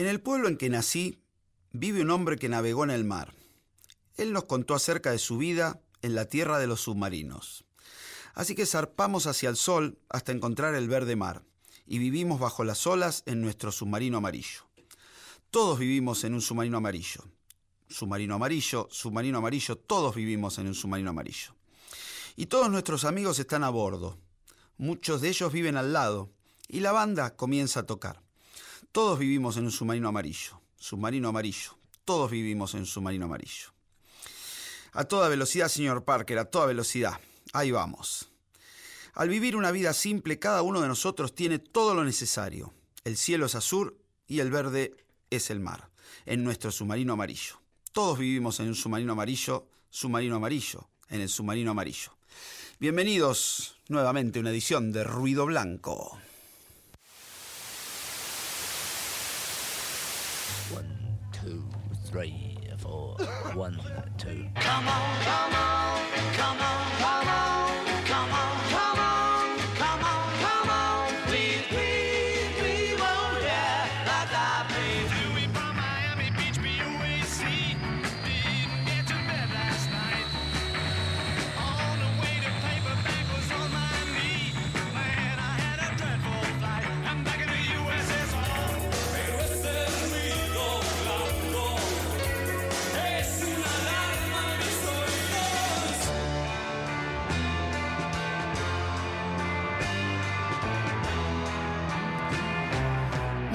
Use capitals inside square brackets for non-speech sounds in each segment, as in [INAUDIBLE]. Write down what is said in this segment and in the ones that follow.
En el pueblo en que nací vive un hombre que navegó en el mar. Él nos contó acerca de su vida en la tierra de los submarinos. Así que zarpamos hacia el sol hasta encontrar el verde mar y vivimos bajo las olas en nuestro submarino amarillo. Todos vivimos en un submarino amarillo. Submarino amarillo, submarino amarillo, todos vivimos en un submarino amarillo. Y todos nuestros amigos están a bordo. Muchos de ellos viven al lado y la banda comienza a tocar. Todos vivimos en un submarino amarillo. Submarino amarillo. Todos vivimos en un submarino amarillo. A toda velocidad, señor Parker, a toda velocidad. Ahí vamos. Al vivir una vida simple, cada uno de nosotros tiene todo lo necesario. El cielo es azul y el verde es el mar, en nuestro submarino amarillo. Todos vivimos en un submarino amarillo, submarino amarillo, en el submarino amarillo. Bienvenidos nuevamente a una edición de Ruido Blanco. One, two, three, four. One, two. Come on, come on, come on,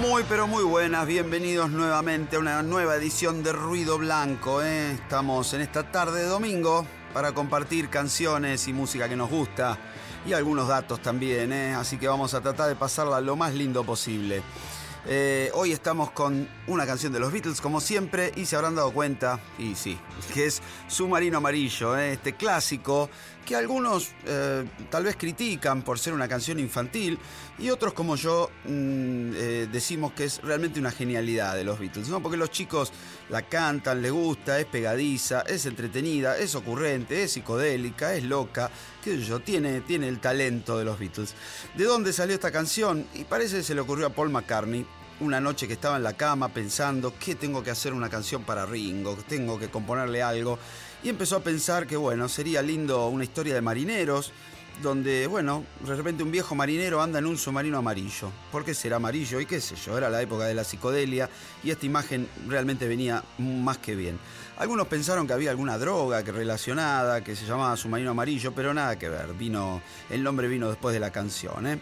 Muy pero muy buenas, bienvenidos nuevamente a una nueva edición de Ruido Blanco. ¿eh? Estamos en esta tarde de domingo para compartir canciones y música que nos gusta y algunos datos también, ¿eh? así que vamos a tratar de pasarla lo más lindo posible. Eh, hoy estamos con una canción de los Beatles, como siempre, y se habrán dado cuenta, y sí, [LAUGHS] que es Submarino Amarillo, este clásico que algunos eh, tal vez critican por ser una canción infantil, y otros como yo mm, eh, decimos que es realmente una genialidad de los Beatles, ¿no? porque los chicos la cantan, les gusta, es pegadiza, es entretenida, es ocurrente, es psicodélica, es loca, qué sé yo, tiene, tiene el talento de los Beatles. ¿De dónde salió esta canción? Y parece que se le ocurrió a Paul McCartney una noche que estaba en la cama pensando que tengo que hacer una canción para Ringo, tengo que componerle algo. Y empezó a pensar que, bueno, sería lindo una historia de marineros, donde, bueno, de repente un viejo marinero anda en un submarino amarillo. ¿Por qué será amarillo? Y qué sé yo, era la época de la psicodelia y esta imagen realmente venía más que bien. Algunos pensaron que había alguna droga que relacionada, que se llamaba submarino amarillo, pero nada que ver. Vino, el nombre vino después de la canción, ¿eh?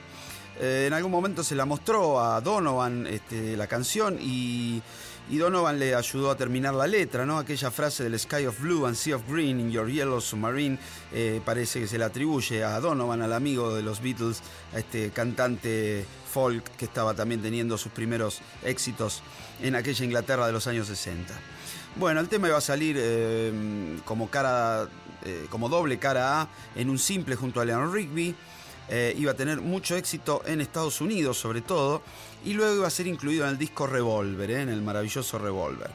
Eh, en algún momento se la mostró a Donovan este, la canción y, y Donovan le ayudó a terminar la letra, ¿no? Aquella frase del Sky of Blue and Sea of Green in Your Yellow Submarine eh, parece que se le atribuye a Donovan, al amigo de los Beatles, a este cantante folk que estaba también teniendo sus primeros éxitos en aquella Inglaterra de los años 60. Bueno, el tema iba a salir eh, como cara, eh, como doble cara A en un simple junto a Leon Rigby. Eh, iba a tener mucho éxito en Estados Unidos sobre todo y luego iba a ser incluido en el disco Revolver, ¿eh? en el maravilloso Revolver.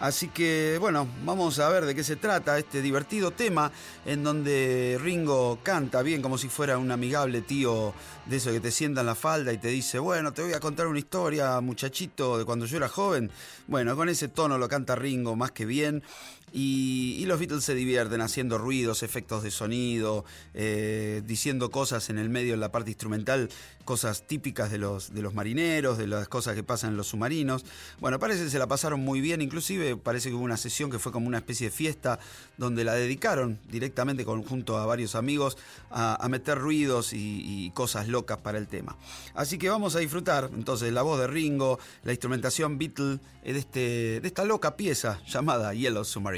Así que bueno, vamos a ver de qué se trata este divertido tema en donde Ringo canta bien como si fuera un amigable tío de eso que te sienta en la falda y te dice, bueno, te voy a contar una historia, muchachito, de cuando yo era joven. Bueno, con ese tono lo canta Ringo más que bien. Y, los Beatles se divierten haciendo ruidos, efectos de sonido, eh, diciendo cosas en el medio, en la parte instrumental, cosas típicas de los, de los marineros, de las cosas que pasan en los submarinos. Bueno, parece que se la pasaron muy bien, inclusive parece que hubo una sesión que fue como una especie de fiesta donde la dedicaron directamente con, junto a varios amigos a, meter ruidos y, cosas locas para el tema. Así que vamos a disfrutar entonces la voz de Ringo, la instrumentación Beatle de, este, de esta loca pieza llamada Yellow Submarine.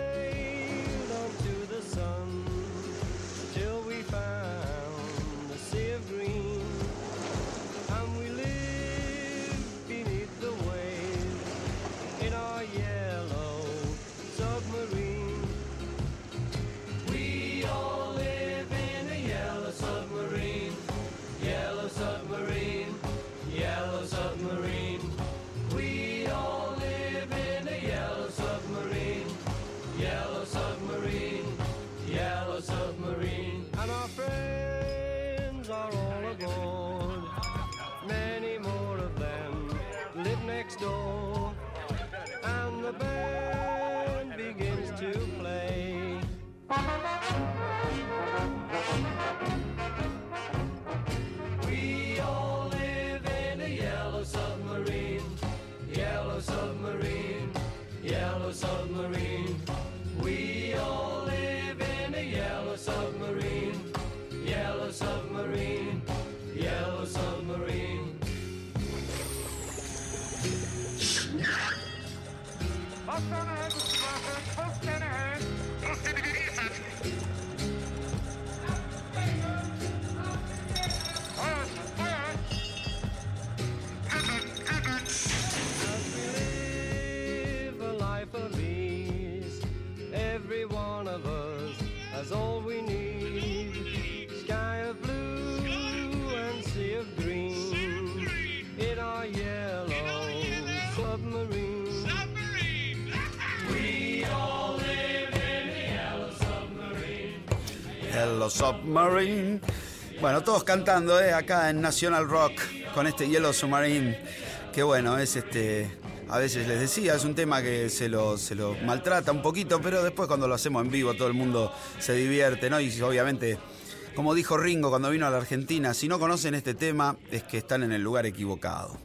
Submarine. Bueno, todos cantando ¿eh? acá en National Rock con este Yellow Submarine. Que bueno, es este. A veces les decía, es un tema que se lo, se lo maltrata un poquito, pero después cuando lo hacemos en vivo todo el mundo se divierte, ¿no? Y obviamente, como dijo Ringo cuando vino a la Argentina, si no conocen este tema es que están en el lugar equivocado.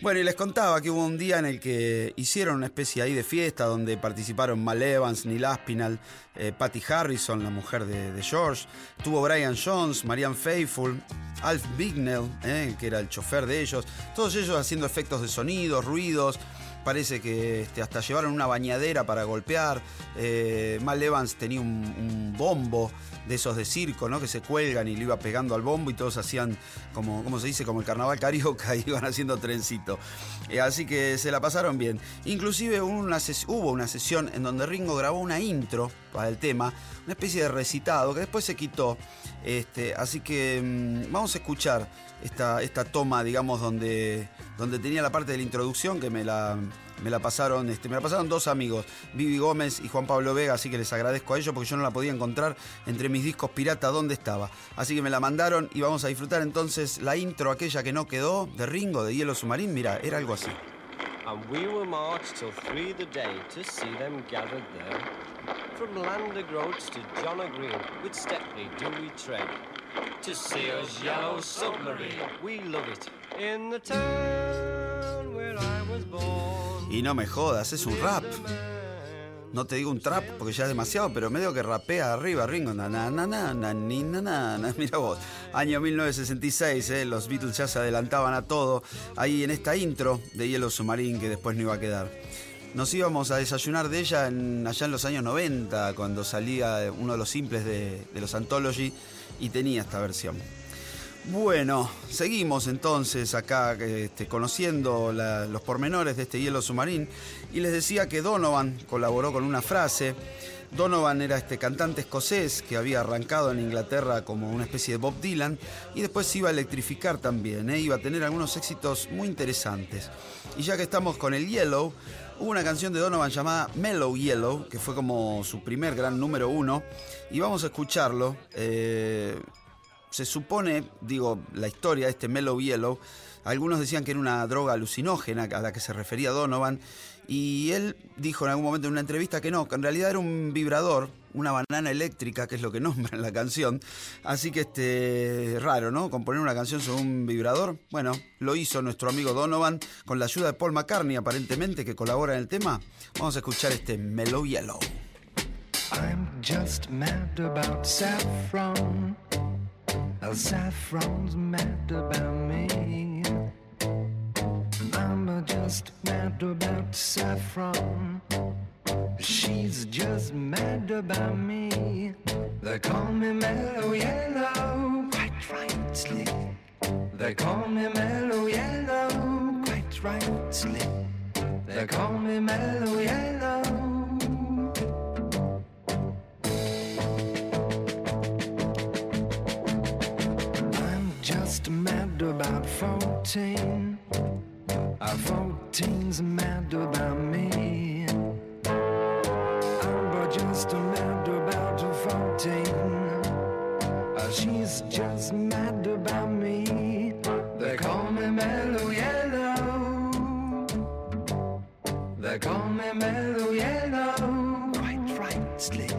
Bueno, y les contaba que hubo un día en el que hicieron una especie ahí de fiesta donde participaron Mal Evans, Neil Aspinall, eh, Patty Harrison, la mujer de, George, tuvo Brian Jones, Marianne Faithfull, Alf Bignell, eh, que era el chofer de ellos, todos ellos haciendo efectos de sonidos, ruidos. Parece que este, hasta llevaron una bañadera para golpear. Eh, Mal Evans tenía un bombo de esos de circo, ¿no? Que se cuelgan y le iba pegando al bombo y todos hacían como, ¿cómo se dice? Como el carnaval carioca, y [LAUGHS] iban haciendo trencito. Eh, así que se la pasaron bien. Inclusive hubo una, sesión en donde Ringo grabó una intro para el tema, una especie de recitado que después se quitó. Este, así que mm, vamos a escuchar esta, esta toma, digamos, donde, donde tenía la parte de la introducción que me la, me la pasaron, este, me la pasaron dos amigos, Vivi Gómez y Juan Pablo Vega, así que les agradezco a ellos porque yo no la podía encontrar entre mis discos pirata dónde estaba. Así que me la mandaron y vamos a disfrutar entonces la intro aquella que no quedó de Ringo de Hielo Submarín. Mira, era algo así. And we will march till three the day to see them gathered there. From Lander Groats to John Green, with Stepney do we tread. To see us yellow submarine, we love it. In the town where I was born. Y no me jodas, es un rap. No te digo un trap porque ya es demasiado, pero medio que rapea arriba, Ringo. Na, na, na, na, na, ni, na, na, na. [LAUGHS] Mira vos, año 1966, eh, los Beatles ya se adelantaban a todo. Ahí en esta intro de Hielo Submarine que después no iba a quedar. Nos íbamos a desayunar de ella en- allá en los años 90, cuando salía uno de los simples de los Anthology y tenía esta versión. Bueno, seguimos entonces acá este, conociendo los pormenores de este hielo submarín y les decía que Donovan colaboró con una frase. Donovan era este cantante escocés que había arrancado en Inglaterra como una especie de Bob Dylan y después se iba a electrificar también, ¿eh? iba a tener algunos éxitos muy interesantes. Y ya que estamos con el Yellow, hubo una canción de Donovan llamada Mellow Yellow, que fue como su primer gran número uno, y vamos a escucharlo. eh, se supone, digo, la historia de este Mellow Yellow, algunos decían que era una droga alucinógena a la que se refería Donovan, y él dijo en algún momento en una entrevista que no, que en realidad era un vibrador, una banana eléctrica, que es lo que [LAUGHS] nombra en la canción. Así que este raro, ¿no? Componer una canción sobre un vibrador. Bueno, lo hizo nuestro amigo Donovan con la ayuda de Paul McCartney, aparentemente, que colabora en el tema. Vamos a escuchar este Mellow Yellow. I'm just mad about saffron. Saffron's mad about me. I'm just mad about saffron. She's just mad about me. They call me mellow yellow, quite rightly. They call me mellow yellow, quite rightly. They call me mellow yellow. Just mad about 14. Uh, 14's mad about me. I'm just mad about 14. Uh, she's just mad about me. They call me Mellow Yellow. They call me Mellow Yellow. Quite rightly.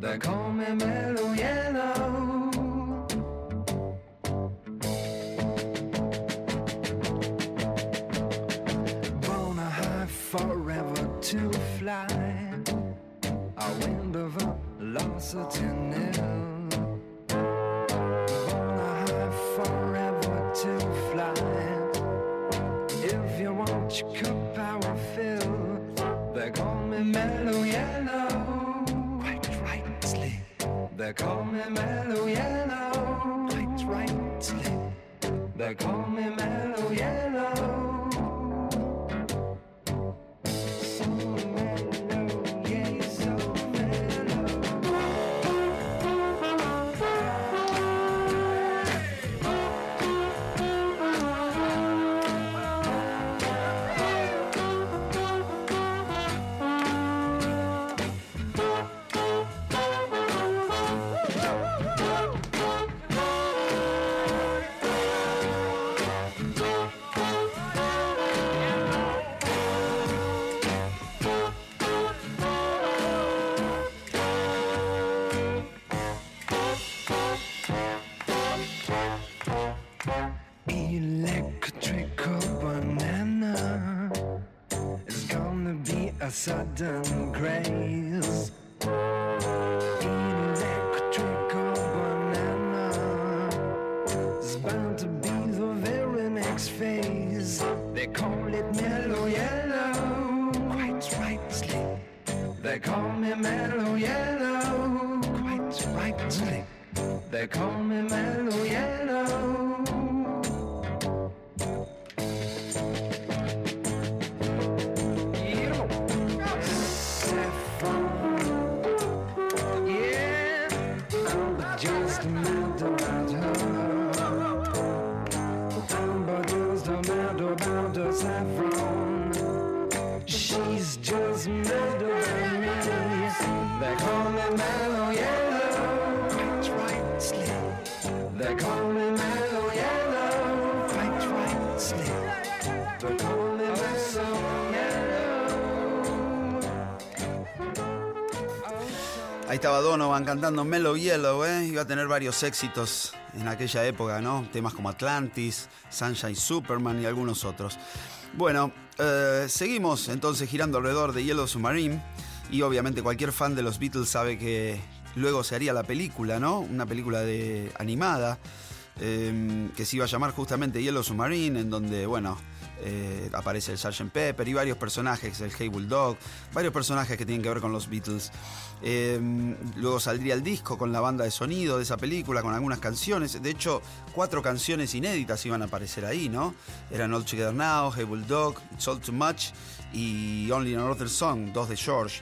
They call me Mellow Yellow. To fly. A wind of velocity nil. Born a high forever to fly. If you want your cup power fill, They call me Mellow Yellow, quite rightly. They call me Mellow Yellow, quite rightly. They call me Mellow Yellow. A cantando Mellow Yellow, ¿eh? Iba a tener varios éxitos en aquella época, ¿no? Temas como Atlantis, Sunshine Superman y algunos otros. Bueno, eh, seguimos entonces girando alrededor de Yellow Submarine y obviamente cualquier fan de los Beatles sabe que luego se haría la película, ¿no? Una película de animada eh, que se iba a llamar justamente Yellow Submarine, en donde, bueno, eh, aparece el Sgt. Pepper y varios personajes, el Hey Bulldog, varios personajes que tienen que ver con los Beatles. Eh, luego saldría el disco con la banda de sonido de esa película, con algunas canciones. De hecho, cuatro canciones inéditas iban a aparecer ahí, ¿no? Eran All Together Now, Hey Bulldog, It's All Too Much y Only Another Song, dos de George.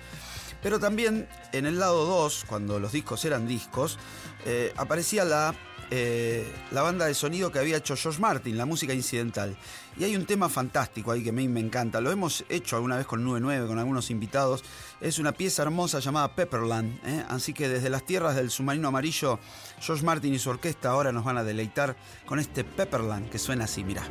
Pero también en el lado 2, cuando los discos eran discos, eh, aparecía la, eh, la banda de sonido que había hecho George Martin, la música incidental. Y hay un tema fantástico ahí que a mí me encanta. Lo hemos hecho alguna vez con 99, con algunos invitados. Es una pieza hermosa llamada Pepperland. ¿eh? Así que desde las tierras del submarino amarillo, George Martin y su orquesta ahora nos van a deleitar con este Pepperland que suena así, mira.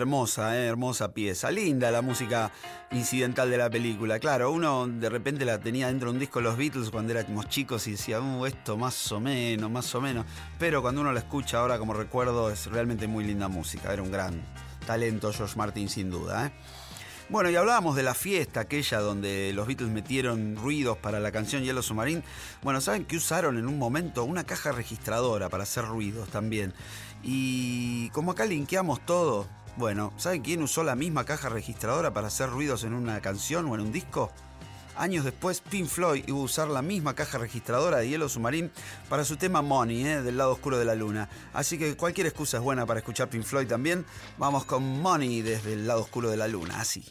Hermosa, eh, hermosa pieza. Linda la música incidental de la película. Claro, uno de repente la tenía dentro de un disco de los Beatles cuando éramos chicos y decía, uh, esto más o menos, más o menos. Pero cuando uno la escucha ahora como recuerdo es realmente muy linda música. Era un gran talento George Martin sin duda. ¿eh? Bueno, y hablábamos de la fiesta aquella donde los Beatles metieron ruidos para la canción Yellow Submarine. Bueno, ¿saben que usaron en un momento una caja registradora para hacer ruidos también? Y como acá linkeamos todo, bueno, ¿saben quién usó la misma caja registradora para hacer ruidos en una canción o en un disco? Años después, Pink Floyd iba a usar la misma caja registradora de Yellow Submarine para su tema Money, ¿eh? del lado oscuro de la luna. Así que cualquier excusa es buena para escuchar Pink Floyd también. Vamos con Money desde el lado oscuro de la luna, así.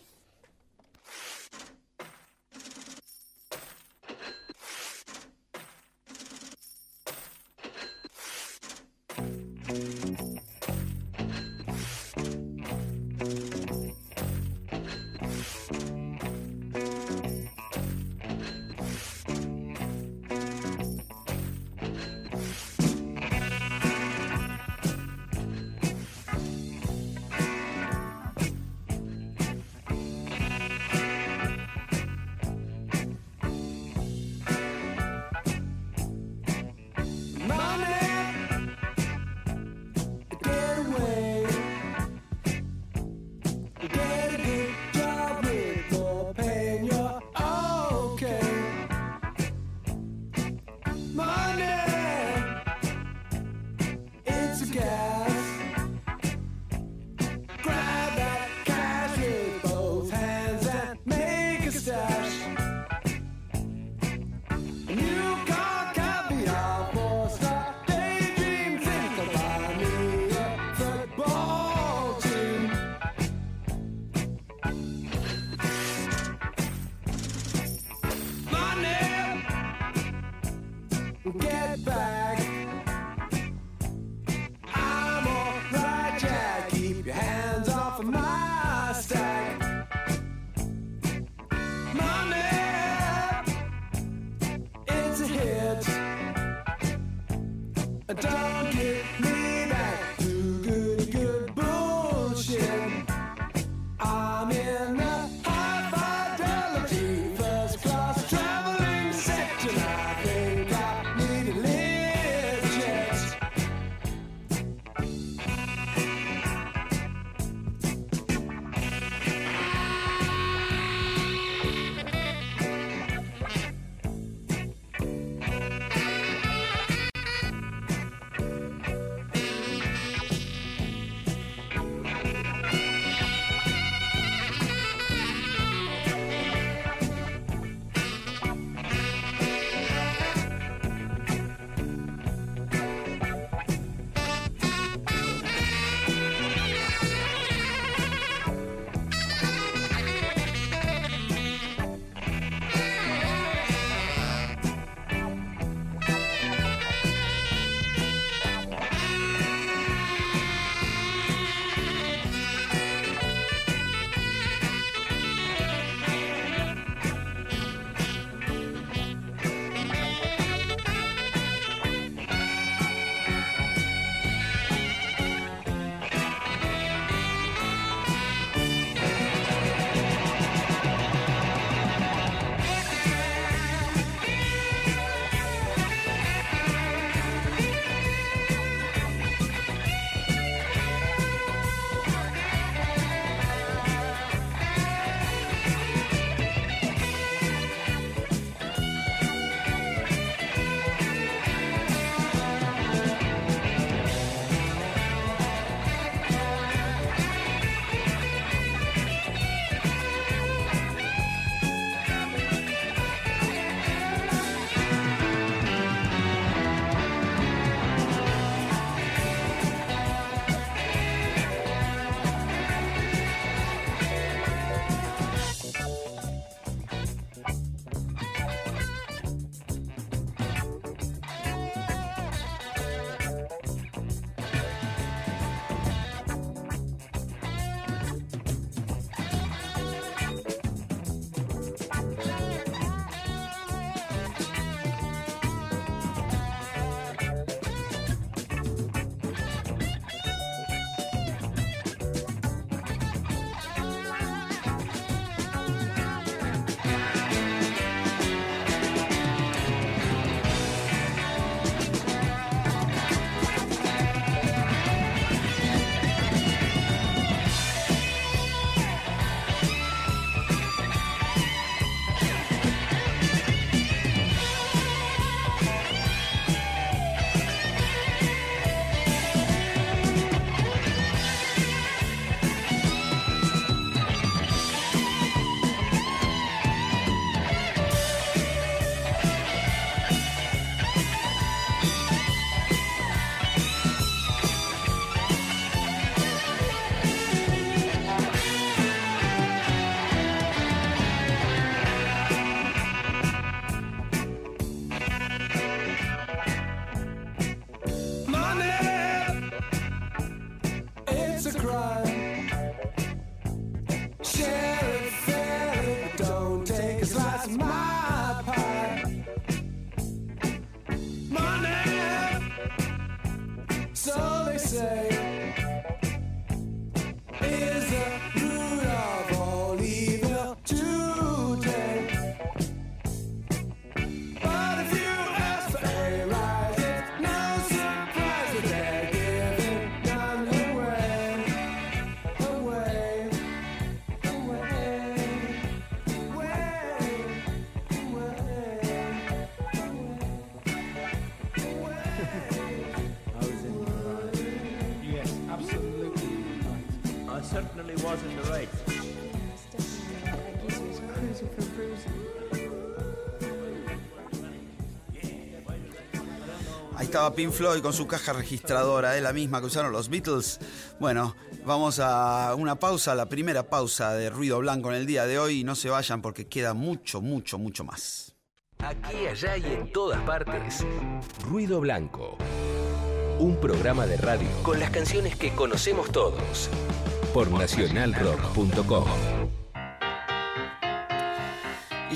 Pink Floyd con su caja registradora, ¿eh? la misma que usaron los Beatles. Bueno, vamos a una pausa, la primera pausa de Ruido Blanco en el día de hoy. Y no se vayan porque queda mucho, mucho, mucho más. Aquí, allá y en todas partes. Ruido Blanco. Un programa de radio con las canciones que conocemos todos. Por nacionalrock.com.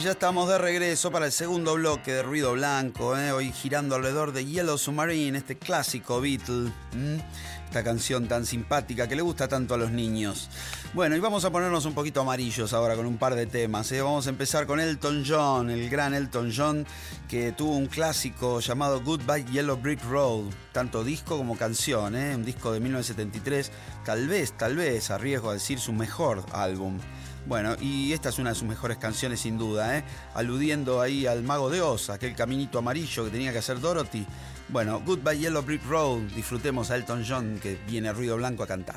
Ya estamos de regreso para el segundo bloque de Ruido Blanco, ¿eh? hoy girando alrededor de Yellow Submarine, este clásico Beatle, esta canción tan simpática que le gusta tanto a los niños. Bueno, y vamos a ponernos un poquito amarillos ahora con un par de temas. ¿eh? Vamos a empezar con Elton John, el gran Elton John, que tuvo un clásico llamado Goodbye Yellow Brick Road, tanto disco como canción, ¿eh? un disco de 1973, tal vez, tal vez, a riesgo de decir su mejor álbum. Bueno, y esta es una de sus mejores canciones sin duda, ¿eh? aludiendo ahí al mago de Oz, aquel caminito amarillo que tenía que hacer Dorothy. Bueno, Goodbye Yellow Brick Road, disfrutemos a Elton John que viene a Ruido Blanco a cantar.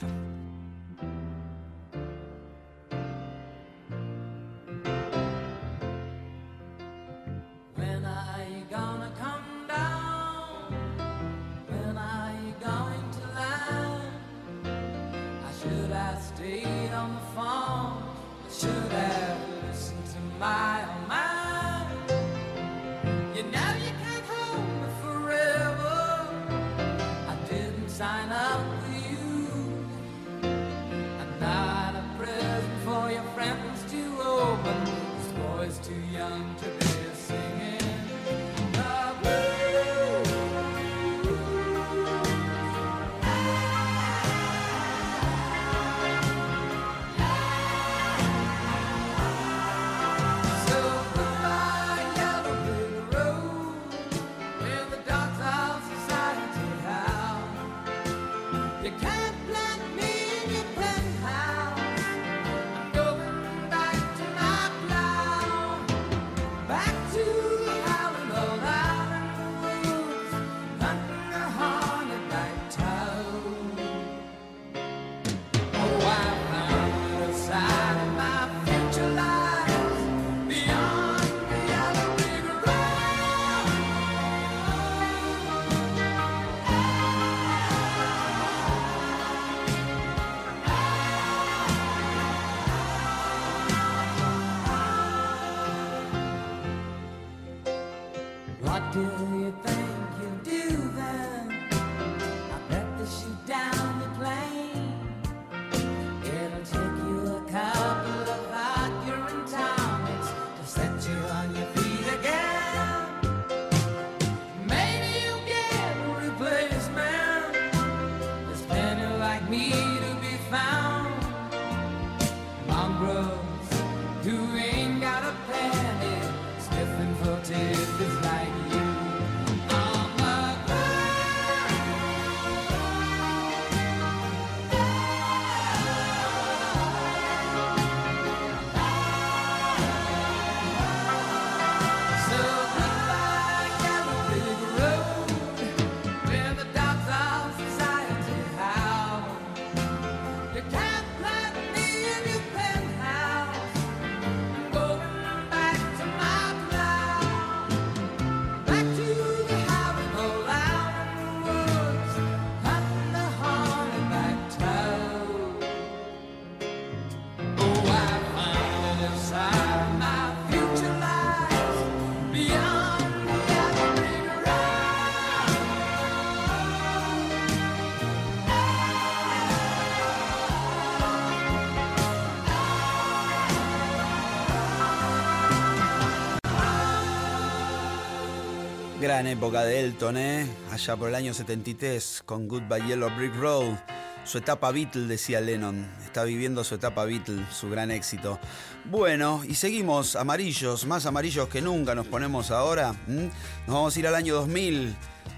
Gran época de Elton, ¿eh? Allá por el año 73 con Goodbye Yellow Brick Road. Su etapa Beatle, decía Lennon. Está viviendo su etapa Beatle, su gran éxito. Bueno, y seguimos amarillos, más amarillos que nunca nos ponemos ahora. Nos vamos a ir al año 2000,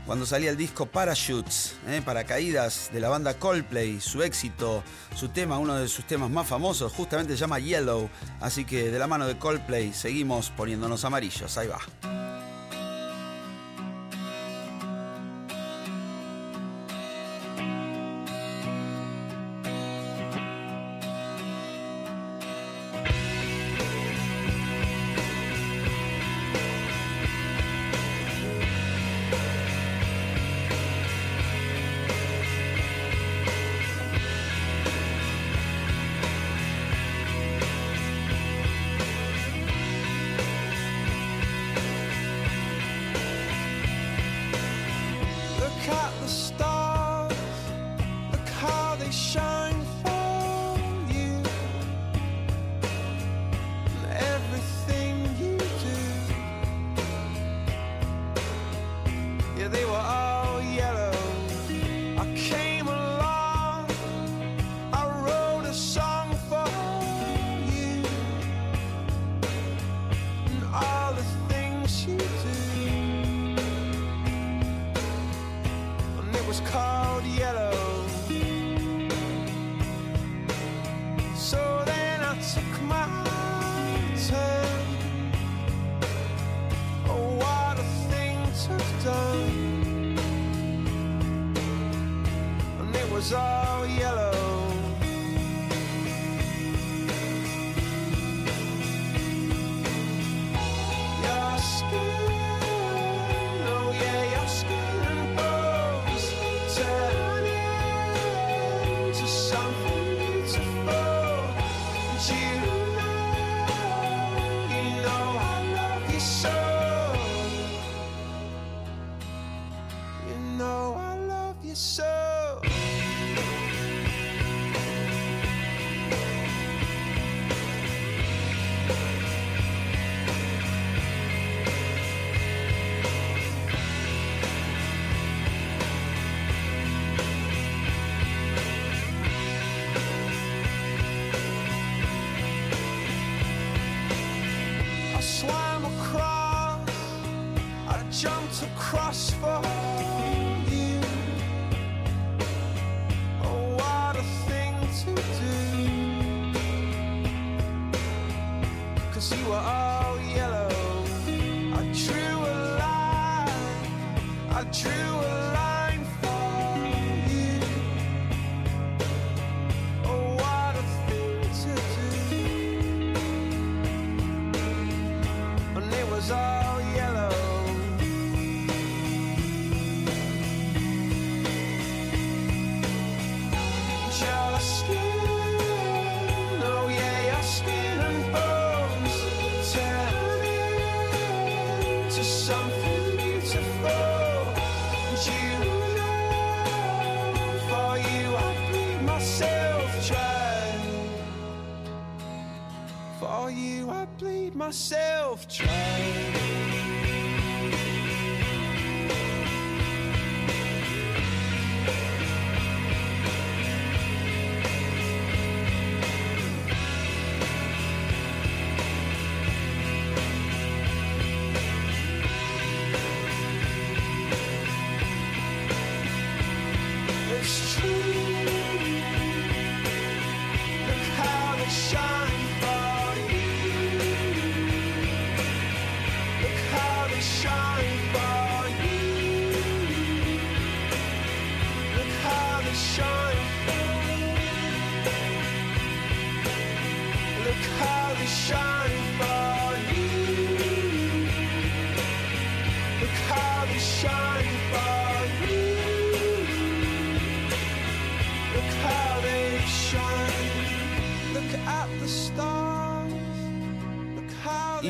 cuando salía el disco Parachutes, ¿eh? Paracaídas, de la banda Coldplay. Su éxito, su tema, uno de sus temas más famosos, justamente se llama Yellow. Así que de la mano de Coldplay seguimos poniéndonos amarillos. Ahí va.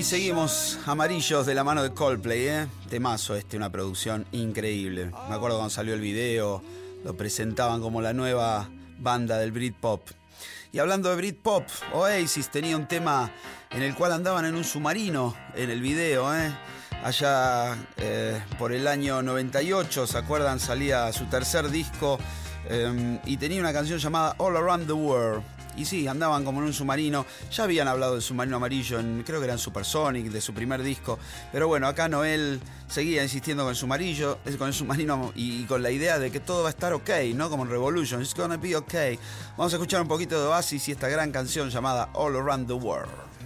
Seguimos amarillos de la mano de Coldplay, ¿eh? Temazo este, una producción increíble. Me acuerdo cuando salió el video, lo presentaban como la nueva banda del Britpop. Y hablando de Britpop, Oasis tenía un tema en el cual andaban en un submarino en el video, ¿eh? Allá eh, por el año 98, ¿se acuerdan? Salía su tercer disco eh, y tenía una canción llamada All Around the World. Y sí, andaban como en un submarino. Ya habían hablado del submarino amarillo, en, creo que era en Supersonic, de su primer disco. Pero bueno, acá Noel seguía insistiendo con el submarino, con el submarino y, y con la idea de que todo va a estar ok, ¿no? Como en Revolution. It's gonna be ok. Vamos a escuchar un poquito de Oasis y esta gran canción llamada All Around the World.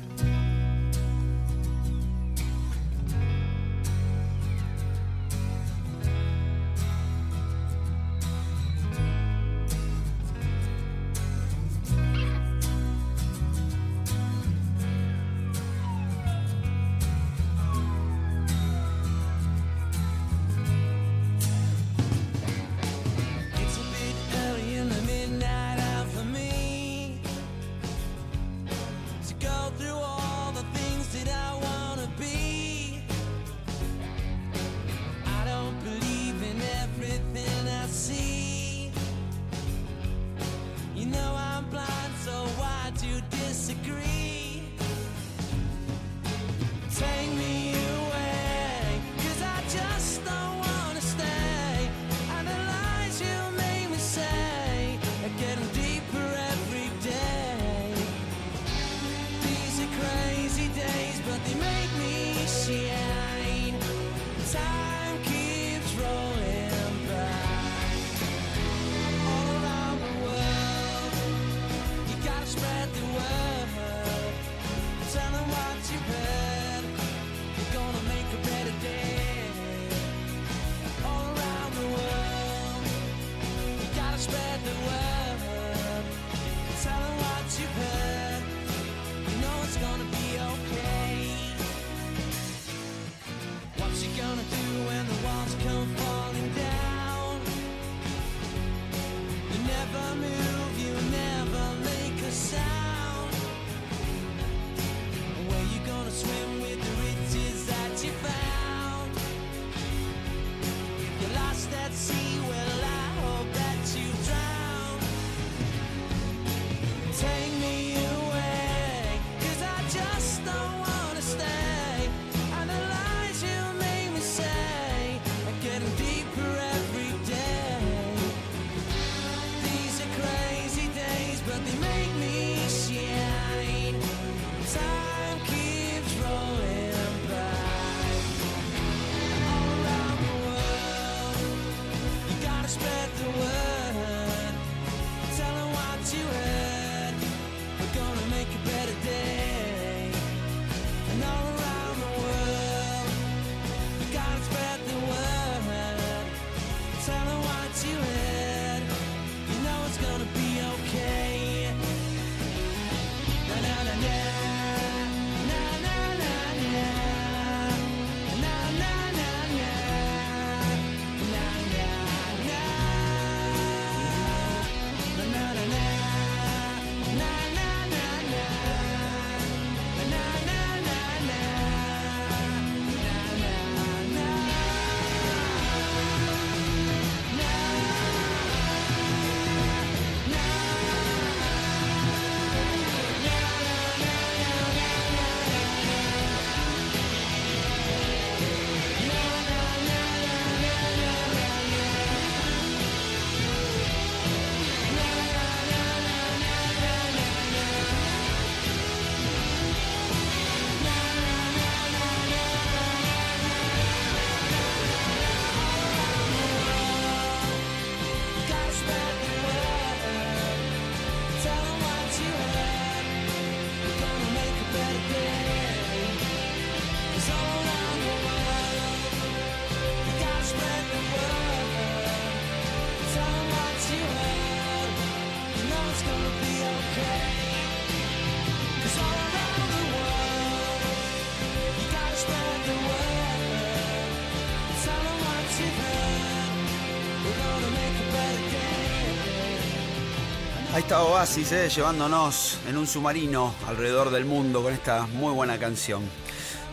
Oasis eh, llevándonos en un submarino alrededor del mundo con esta muy buena canción.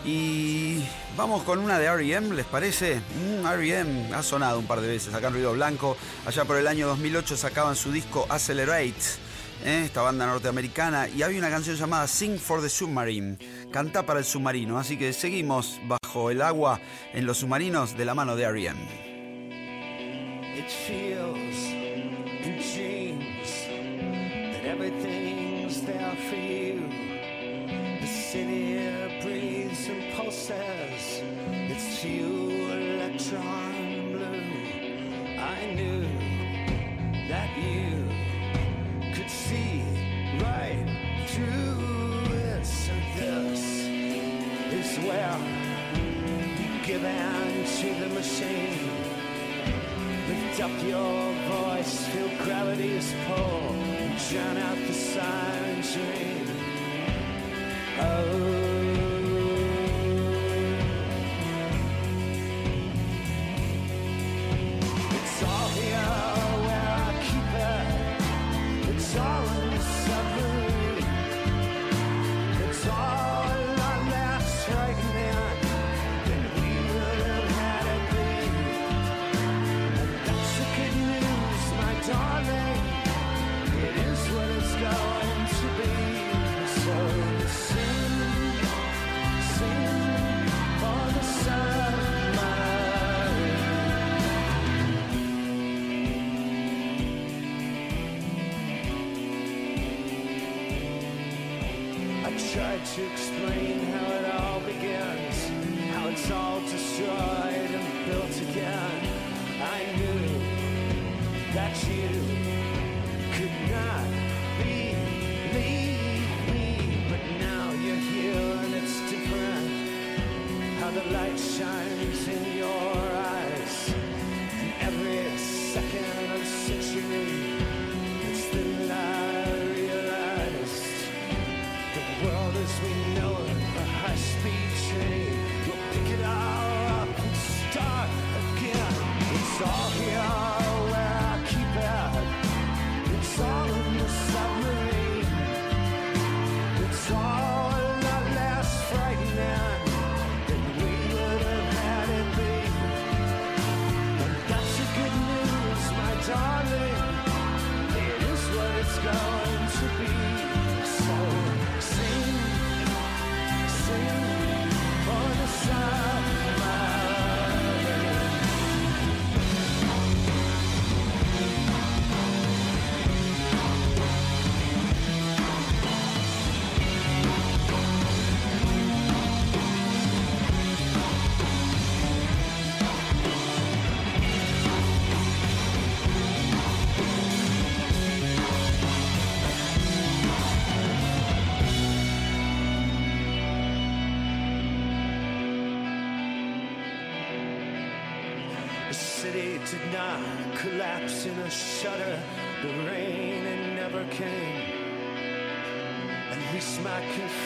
Y vamos con una de REM, ¿les parece? Mm, REM ha sonado un par de veces acá en Ruido Blanco. Allá por el año 2008 sacaban su disco Accelerate, eh, esta banda norteamericana, y había una canción llamada Sing for the Submarine, Canta para el submarino. Así que seguimos bajo el agua en los submarinos de la mano de REM.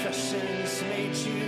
My confessions made you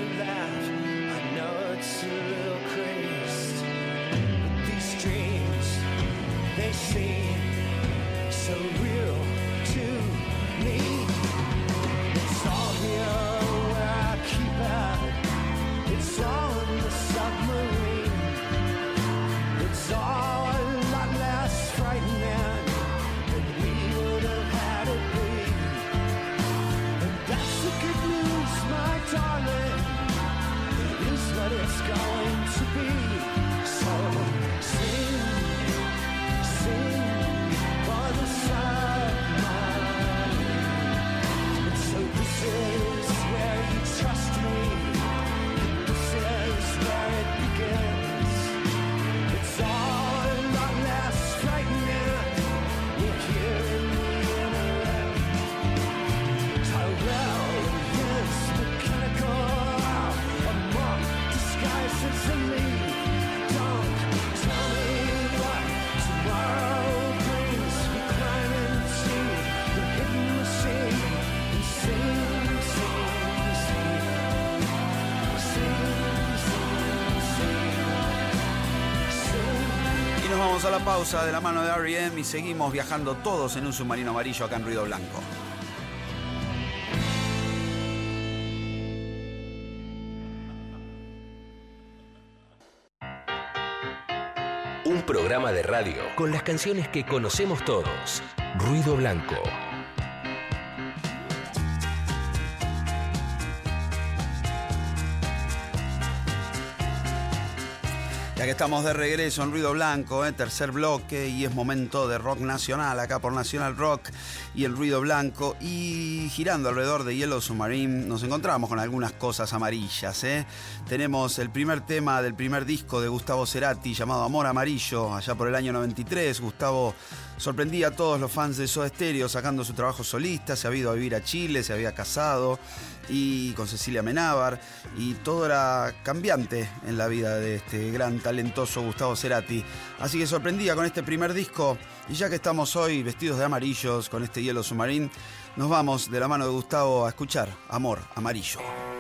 pausa de la mano de R.E.M. y seguimos viajando todos en un submarino amarillo acá en Ruido Blanco. Un programa de radio con las canciones que conocemos todos. Ruido Blanco. Que estamos de regreso en Ruido Blanco, ¿eh? tercer bloque, y es momento de rock nacional, acá por Nacional Rock y el Ruido Blanco. Y girando alrededor de Yellow Submarine, nos encontramos con algunas cosas amarillas. ¿eh? Tenemos el primer tema del primer disco de Gustavo Cerati, llamado Amor Amarillo, allá por el año 93. Gustavo sorprendía a todos los fans de Soda Stereo sacando su trabajo solista, se había ido a vivir a Chile, se había casado y con Cecilia Menábar y todo era cambiante en la vida de este gran talentoso Gustavo Cerati. Así que sorprendía con este primer disco y ya que estamos hoy vestidos de amarillos con este hielo submarín, nos vamos de la mano de Gustavo a escuchar Amor Amarillo.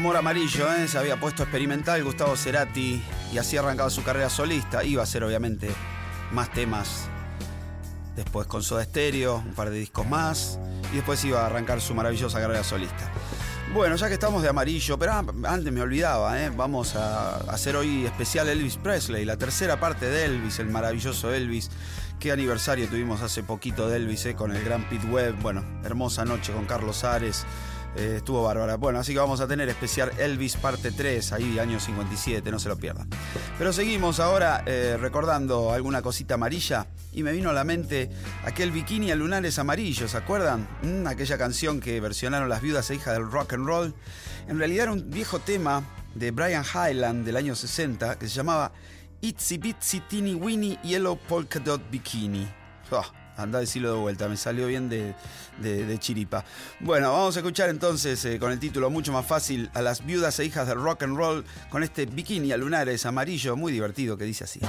Amor Amarillo, ¿eh? se había puesto experimental Gustavo Cerati y así arrancaba su carrera solista. Iba a ser obviamente más temas después con Soda Stereo, un par de discos más y después iba a arrancar su maravillosa carrera solista. Bueno, ya que estamos de amarillo, pero ah, antes me olvidaba, ¿eh? vamos a hacer hoy especial Elvis Presley, la tercera parte de Elvis, el maravilloso Elvis. Qué aniversario tuvimos hace poquito de Elvis ¿eh? con el gran Pete Webb. Bueno, hermosa noche con Carlos Ares. Eh, estuvo bárbara. Bueno, así que vamos a tener especial Elvis parte 3, ahí año 57, no se lo pierdan. Pero seguimos ahora eh, recordando alguna cosita amarilla y me vino a la mente aquel bikini a lunares amarillos, ¿se acuerdan? Mm, aquella canción que versionaron las viudas e hijas del rock and roll. En realidad era un viejo tema de Brian Highland del año 60 que se llamaba Itsy Bitsy Teeny Weeny Yellow Polka Dot Bikini. Oh, Anda a decirlo de vuelta, me salió bien de, de- chiripa. Bueno, vamos a escuchar entonces eh, con el título mucho más fácil a las viudas e hijas del rock and roll con este bikini a lunares amarillo muy divertido que dice así.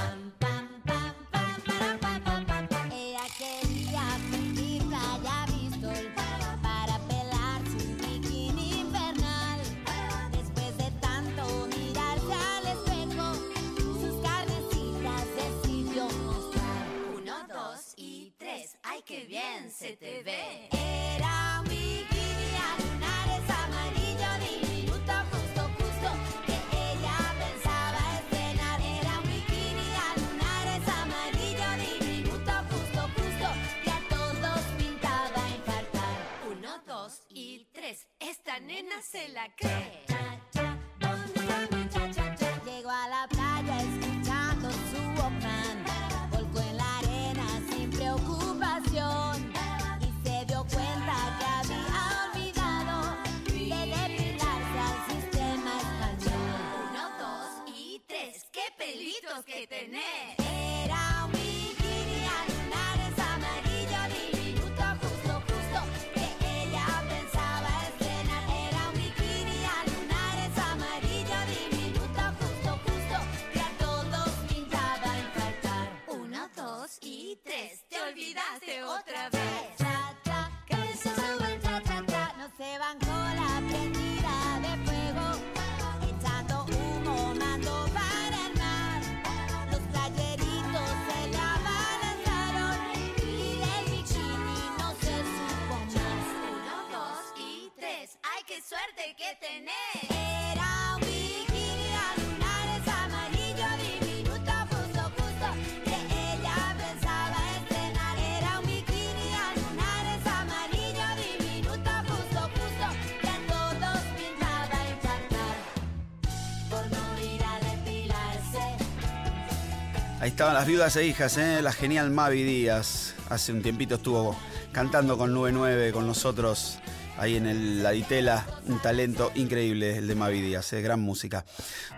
Las viudas e hijas, ¿eh? la genial Mavi Díaz. Hace un tiempito estuvo cantando con 99 con nosotros ahí en el, la Ditela. Un talento increíble el de Mavi Díaz, ¿eh? gran música.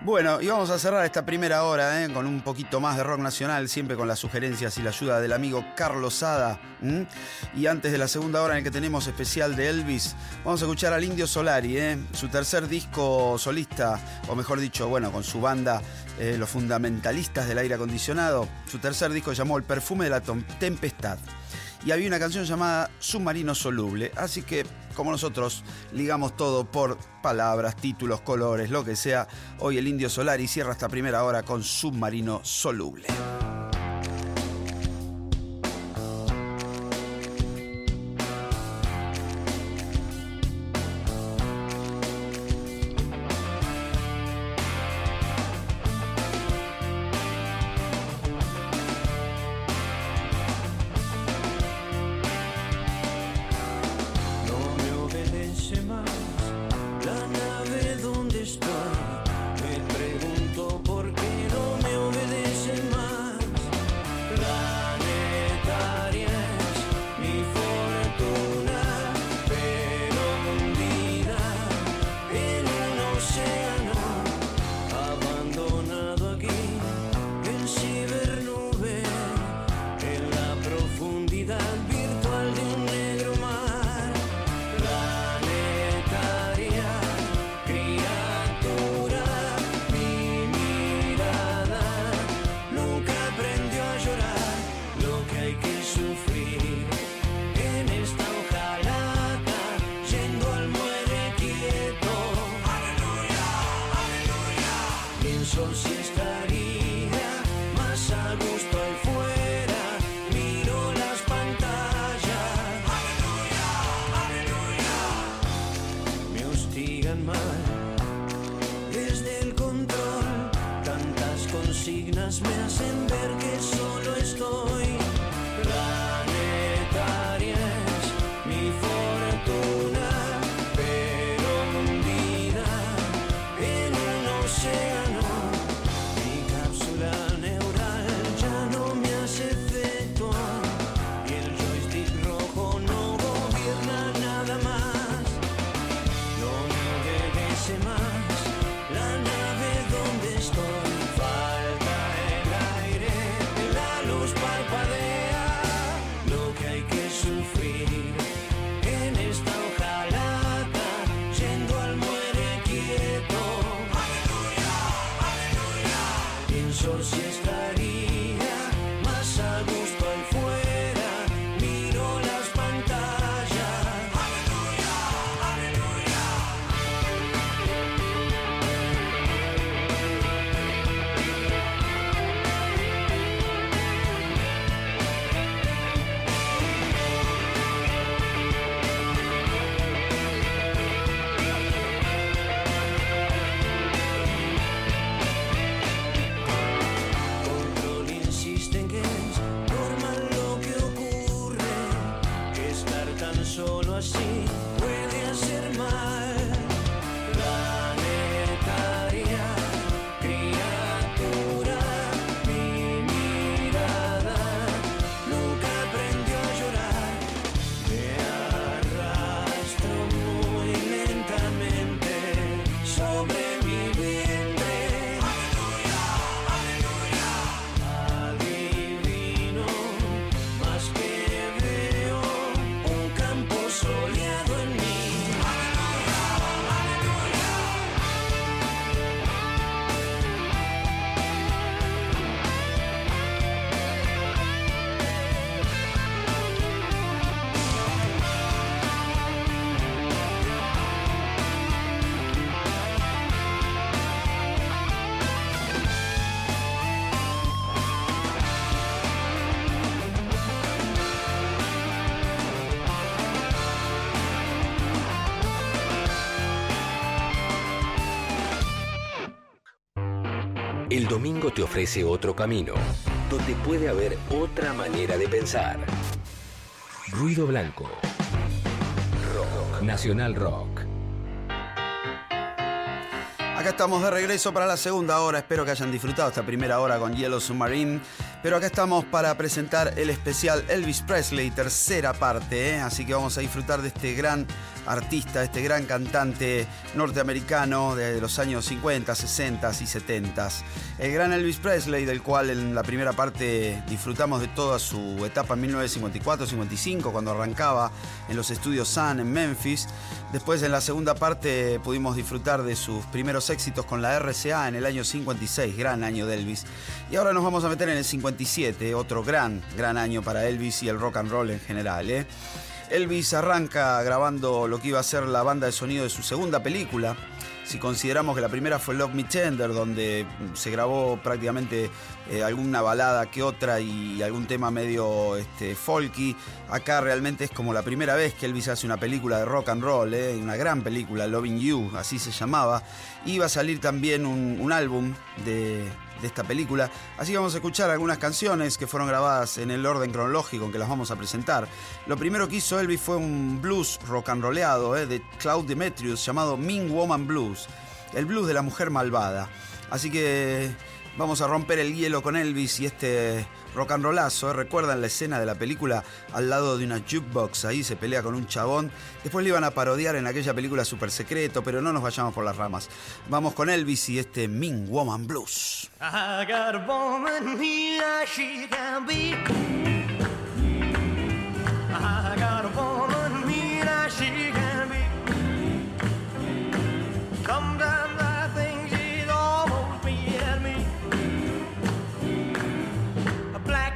Bueno, y vamos a cerrar esta primera hora ¿eh? con un poquito más de rock nacional, siempre con las sugerencias y la ayuda del amigo Carlos Sada. Y antes de la segunda hora en el que tenemos especial de Elvis, vamos a escuchar al Indio Solari, ¿eh? su tercer disco solista, o mejor dicho, bueno, con su banda eh, Los Fundamentalistas del Aire Acondicionado. Su tercer disco llamó El Perfume de la Tempestad. Y había una canción llamada Submarino Soluble. Así que, como nosotros ligamos todo por palabras, títulos, colores, lo que sea, hoy el Indio Solari cierra esta primera hora con Submarino Soluble. Domingo te ofrece otro camino, donde puede haber otra manera de pensar. Ruido Blanco. Rock. Nacional Rock. Acá estamos de regreso para la segunda hora. Espero que hayan disfrutado esta primera hora con Yellow Submarine. Pero acá estamos para presentar el especial Elvis Presley, tercera parte. ¿eh? Así que vamos a disfrutar de este gran artista, este gran cantante norteamericano de los años 50, 60 y 70. El gran Elvis Presley, del cual en la primera parte disfrutamos de toda su etapa en 1954-55, cuando arrancaba en los estudios Sun en Memphis. Después en la segunda parte pudimos disfrutar de sus primeros éxitos con la RCA en el año 56, gran año de Elvis. Y ahora nos vamos a meter en el 57, otro gran, gran año para Elvis y el rock and roll en general. ¿eh? Elvis arranca grabando lo que iba a ser la banda de sonido de su segunda película. Si consideramos que la primera fue Love Me Tender, donde se grabó prácticamente eh, alguna balada que otra y algún tema medio este, folky, acá realmente es como la primera vez que Elvis hace una película de rock and roll, ¿eh? una gran película, Loving You, así se llamaba. Iba a salir también un, álbum de, de esta película. Así que vamos a escuchar algunas canciones que fueron grabadas en el orden cronológico en que las vamos a presentar. Lo primero que hizo Elvis fue un blues rock and rollado eh, de Claude Demetrius llamado Mean Woman Blues, el blues de la mujer malvada. Así que vamos a romper el hielo con Elvis y este rock and rollazo. ¿eh? ¿Recuerdan la escena de la película al lado de una jukebox? Ahí se pelea con un chabón. Después le iban a parodiar en aquella película super secreto, pero no nos vayamos por las ramas. Vamos con Elvis y este Mean Woman Blues.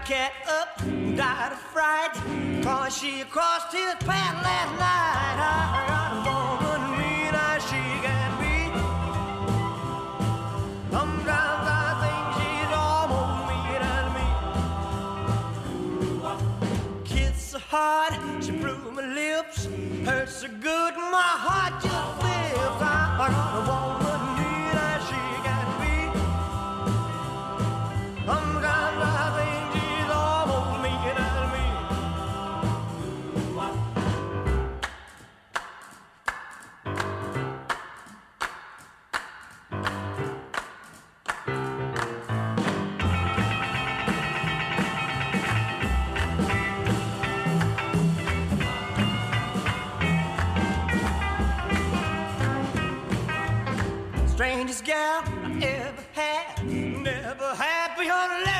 Cat up and died of fright, cause she crossed his path last night. I got a woman here, she can be. Sometimes I think she's almost meaner than me. Kiss her hard, she blew my lips. Hurts so good, my heart just flips. I got a woman kindest gal I ever had. Never happy unless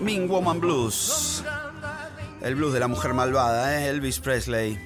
Mean Woman Blues. El blues de la mujer malvada, ¿eh? Elvis Presley.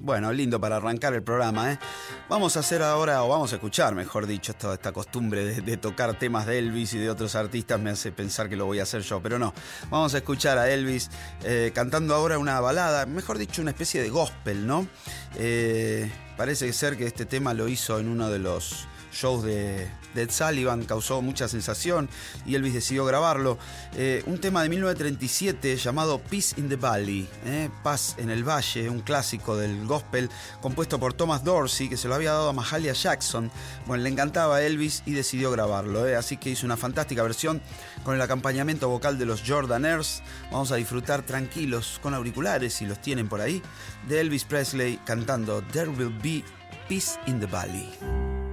Bueno, lindo para arrancar el programa, ¿eh? Vamos a hacer ahora, o vamos a escuchar, mejor dicho, esta, esta costumbre de, tocar temas de Elvis y de otros artistas me hace pensar que lo voy a hacer yo, pero no. Vamos a escuchar a Elvis eh, cantando ahora una balada, mejor dicho, una especie de gospel, ¿no? Eh, parece ser que este tema lo hizo en uno de los shows de, de Ed Sullivan, causó mucha sensación y Elvis decidió grabarlo. Eh, un tema de 1937 llamado Peace in the Valley, eh, Paz en el Valle, un clásico del gospel compuesto por Thomas Dorsey, que se lo había dado a Mahalia Jackson. Bueno, le encantaba a Elvis y decidió grabarlo, eh, así que hizo una fantástica versión con el acompañamiento vocal de los Jordaners. Vamos a disfrutar tranquilos con auriculares, si los tienen por ahí, de Elvis Presley cantando There Will Be Peace in the Valley.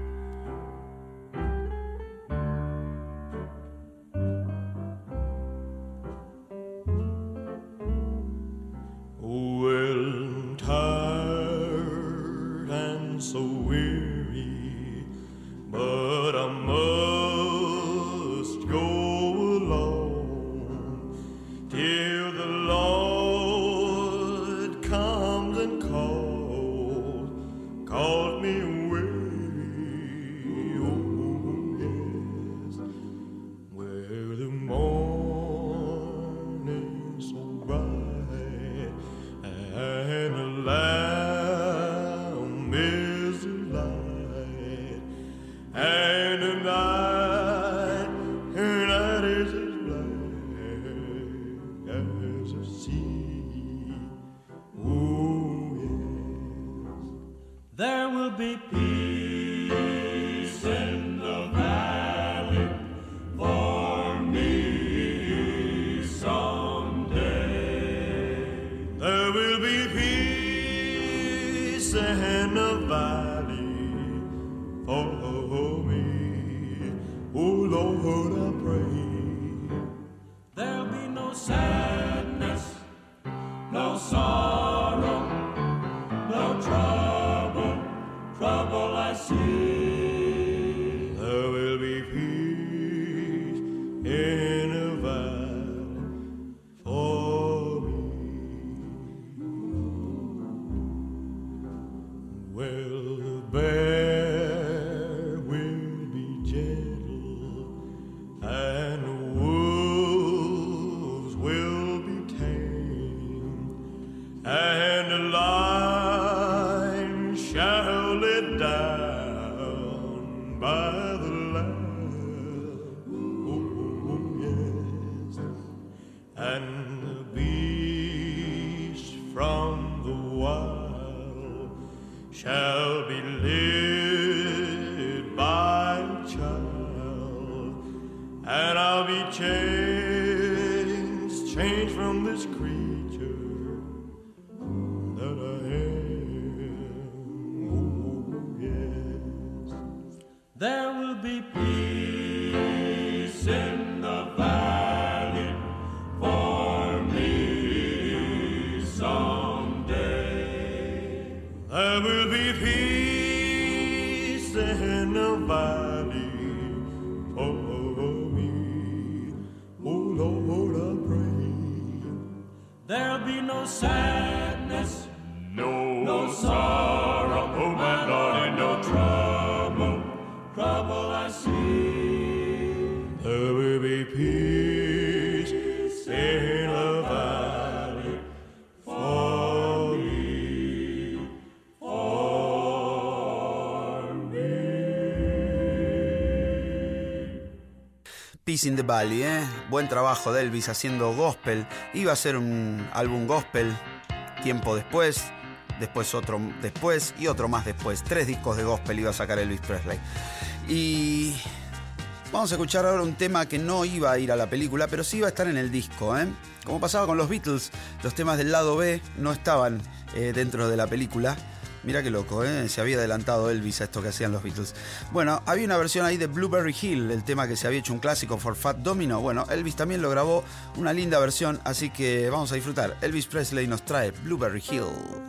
In the Valley, ¿eh? Buen trabajo de Elvis haciendo gospel. Iba a ser un álbum gospel tiempo después, después otro después y otro más después. Tres discos de gospel iba a sacar Elvis Presley. Y vamos a escuchar ahora un tema que no iba a ir a la película, pero sí iba a estar en el disco, ¿eh? Como pasaba con los Beatles, los temas del lado B no estaban eh, dentro de la película. Mira qué loco, ¿eh? se había adelantado Elvis a esto que hacían los Beatles. Bueno, había una versión ahí de Blueberry Hill, el tema que se había hecho un clásico for Fat Domino. Bueno, Elvis también lo grabó, una linda versión, así que vamos a disfrutar. Elvis Presley nos trae Blueberry Hill.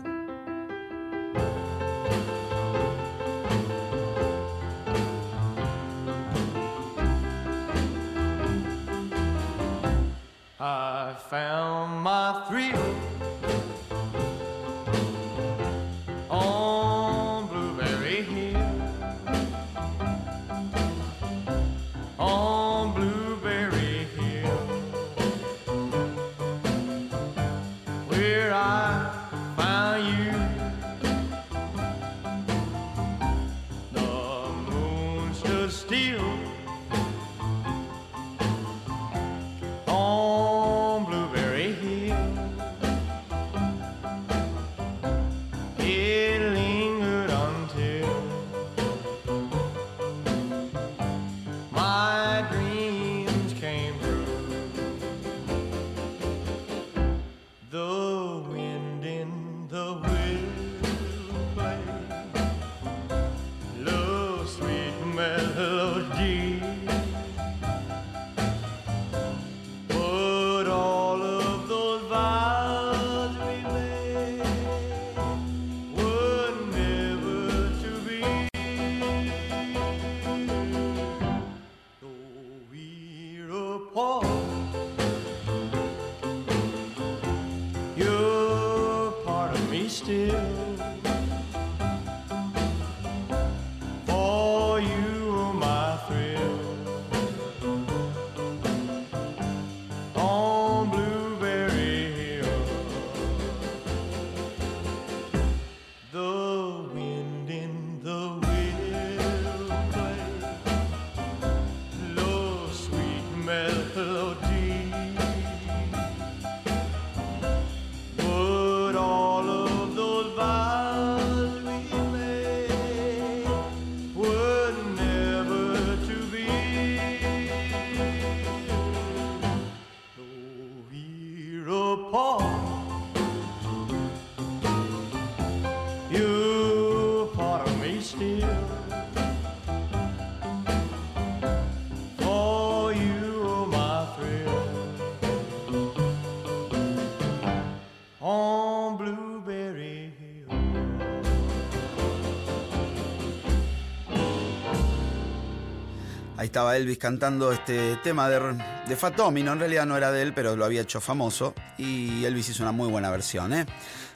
Estaba Elvis cantando este tema de, de Fat Domino. En realidad no era de él, pero lo había hecho famoso. Y Elvis hizo una muy buena versión. ¿eh?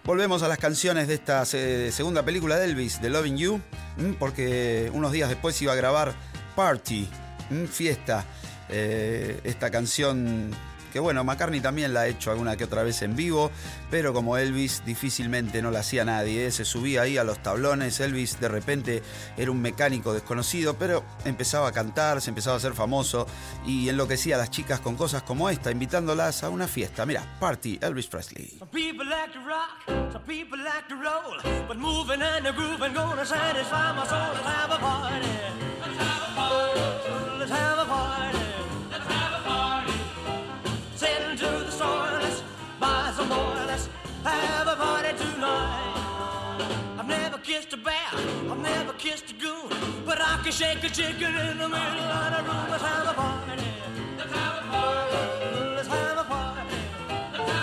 Volvemos a las canciones de esta se- segunda película de Elvis, de Loving You, porque unos días después iba a grabar Party. Fiesta. Eh, esta canción que bueno, McCartney también la ha hecho alguna que otra vez en vivo, pero como Elvis difícilmente no la hacía nadie, ¿eh? se subía ahí a los tablones, Elvis de repente era un mecánico desconocido, pero empezaba a cantar, se empezaba a hacer famoso y enloquecía a las chicas con cosas como esta, invitándolas a una fiesta. Mira, Party Elvis Presley. Some people like to have a party tonight. I've never kissed a bear, I've never kissed a goon, but I can shake a chicken in the middle of the room. Let's have a party. Let's have a party. Let's have a party. Let's have a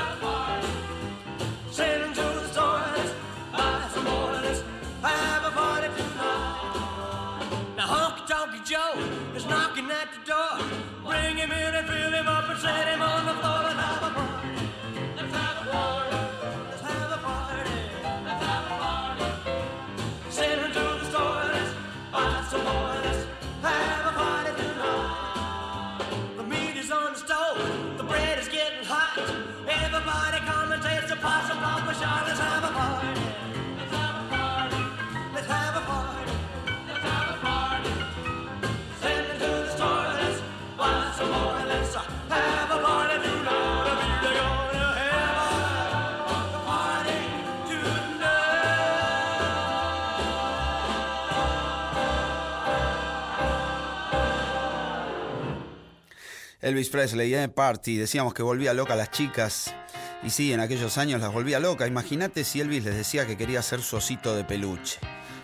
have a party tonight. Now Honky Tonky Joe is knocking at the door. Bring him in and fill him up and set him on the floor Elvis Presley, ¿eh? Party. Decíamos que volvía loca a las chicas. Y sí, en aquellos años las volvía loca. Imagínate si Elvis les decía que quería ser su osito de peluche.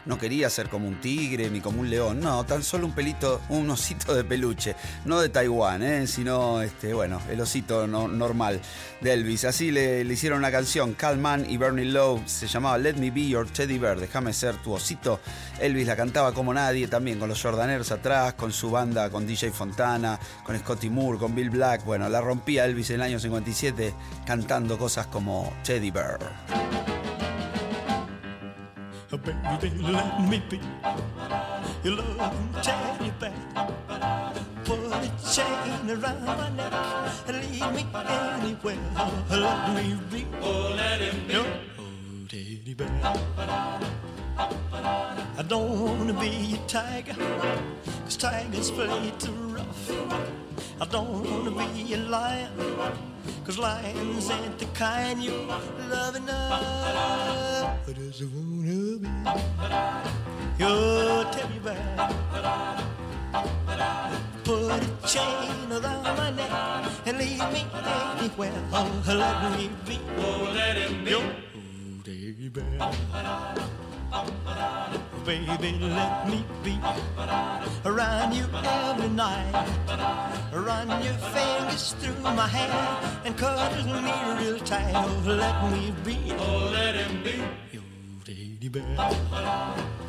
No quería ser como un tigre ni como un león, no, tan solo un pelito, un osito de peluche, no de Taiwán, ¿eh? sino, este, bueno, el osito no- normal de Elvis. Así le, hicieron una canción, Calman y Bernie Lowe, se llamaba Let Me Be Your Teddy Bear, déjame ser tu osito. Elvis la cantaba como nadie, también con los Jordaners atrás, con su banda, con DJ Fontana, con Scotty Moore, con Bill Black. Bueno, la rompía Elvis en el año 57 cantando cosas como Teddy Bear. Baby, let me be your loving teddy bear. Put a chain around my neck and lead me anywhere. Let me be. Oh, let him be. Teddy bear. I don't wanna be a tiger, cause tigers play too rough. I don't wanna be a lion, cause lions ain't the kind you love enough. I just wanna be your teddy bear. Put a chain around my neck and lead me anywhere. Oh, let me be. Oh, let him be. Your oh, teddy bear. Baby, let me be around you every night. Run your fingers through my hair and cuddle me real tight. Oh, let me be. Oh, let him be. Your teddy bear.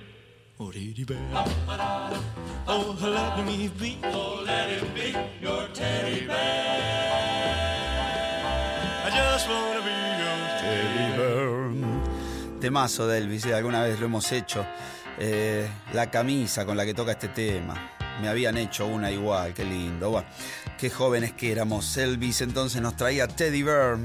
Teddy bear. Temazo de Elvis, ¿eh? alguna vez lo hemos hecho. Eh, la camisa con la que toca este tema. Me habían hecho una igual, qué lindo. Qué jóvenes que éramos. Elvis entonces nos traía Teddy Bear.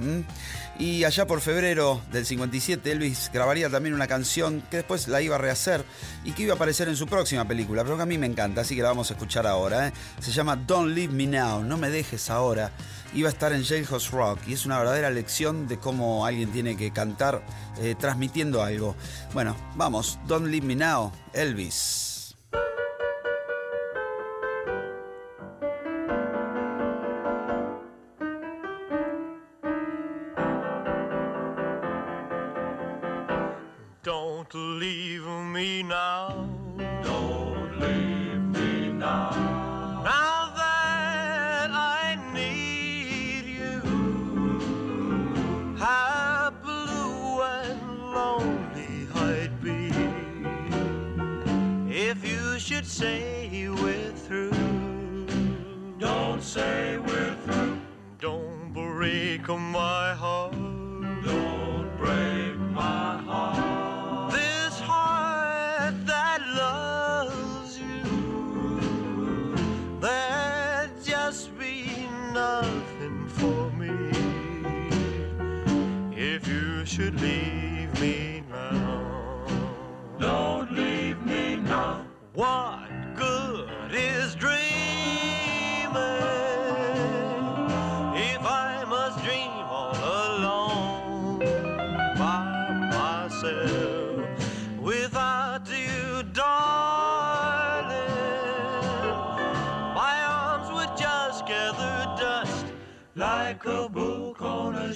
Y allá por febrero del 57, Elvis grabaría también una canción que después la iba a rehacer y que iba a aparecer en su próxima película, pero que a mí me encanta, así que la vamos a escuchar ahora. ¿eh? Se llama Don't Leave Me Now, no me dejes ahora. Iba a estar en Jailhouse Rock y es una verdadera lección de cómo alguien tiene que cantar eh, transmitiendo algo. Bueno, vamos, Don't Leave Me Now, Elvis. Say we're through. Don't break my heart.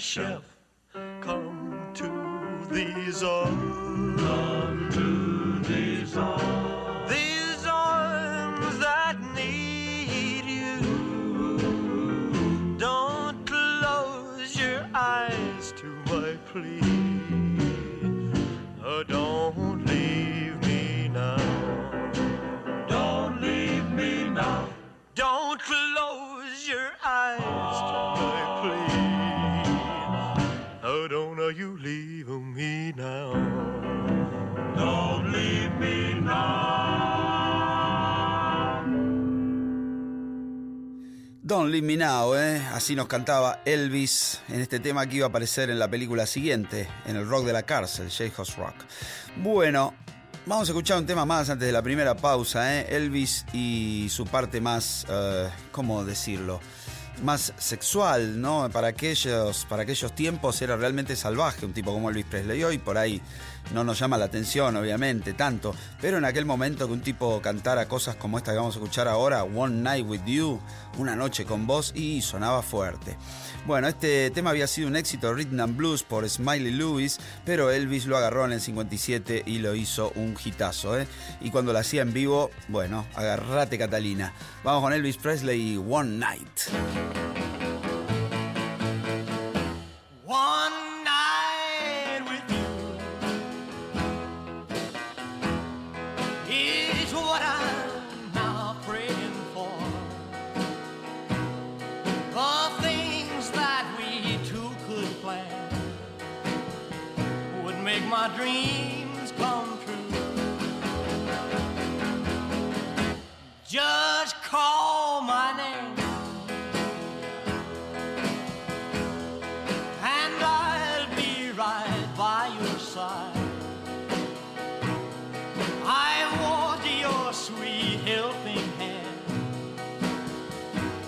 chef, come to these arms. Don't ¿eh? así nos cantaba Elvis en este tema que iba a aparecer en la película siguiente, en el rock de la cárcel, J-House Rock. Bueno, vamos a escuchar un tema más antes de la primera pausa, ¿eh? Elvis y su parte más, eh, ¿cómo decirlo? Más sexual, ¿no? Para aquellos, para aquellos tiempos era realmente salvaje un tipo como Elvis Presley. Hoy por ahí no nos llama la atención, obviamente, tanto. Pero en aquel momento que un tipo cantara cosas como esta que vamos a escuchar ahora, One Night with You, una noche con vos, y sonaba fuerte. Bueno, este tema había sido un éxito rhythm and blues por Smiley Lewis, pero Elvis lo agarró en el 57 y lo hizo un hitazo. ¿eh? Y cuando lo hacía en vivo, bueno, agarrate Catalina. Vamos con Elvis Presley y One Night. My dreams come true. Just call my name. and I'll be right by your side. I want your sweet helping hand.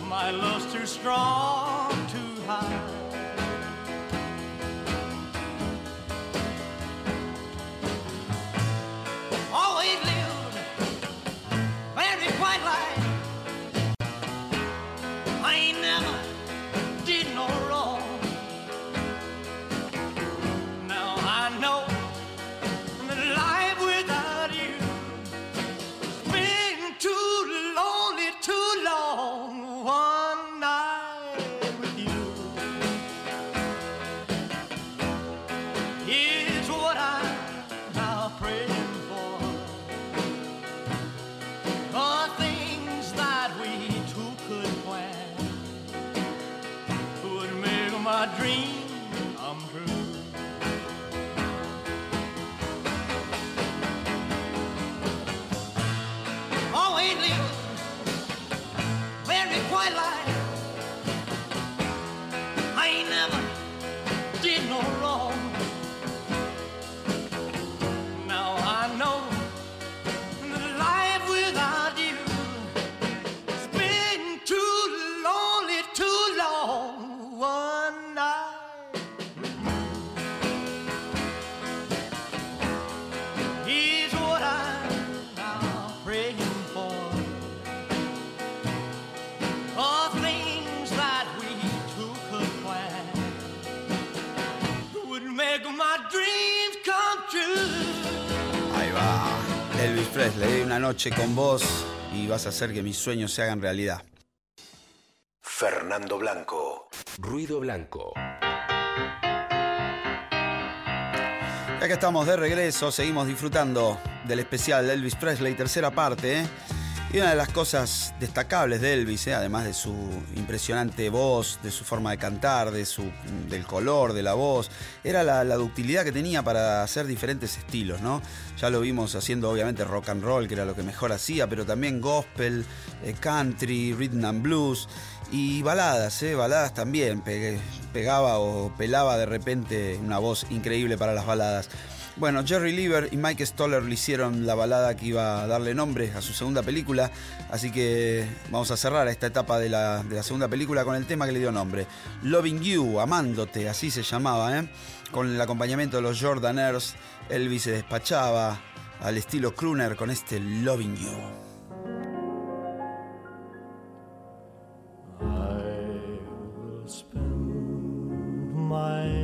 My love's too strong una noche con vos y vas a hacer que mis sueños se hagan realidad. Fernando Blanco. Ruido Blanco. Ya que estamos de regreso, seguimos disfrutando del especial de Elvis Presley, tercera parte. ¿eh? Y una de las cosas destacables de Elvis, ¿eh? además de su impresionante voz, de su forma de cantar, de su, del color de la voz, era la, ductilidad que tenía para hacer diferentes estilos, ¿no? Ya lo vimos haciendo obviamente rock and roll, que era lo que mejor hacía, pero también gospel, eh, country, rhythm and blues y baladas, ¿eh? baladas también. Pe- pegaba o pelaba de repente una voz increíble para las baladas. Bueno, Jerry Lieber y Mike Stoller le hicieron la balada que iba a darle nombre a su segunda película, así que vamos a cerrar esta etapa de la, segunda película con el tema que le dio nombre. Loving You, Amándote, así se llamaba, ¿eh? con el acompañamiento de los Jordaners, Elvis se despachaba al estilo crooner con este Loving You. My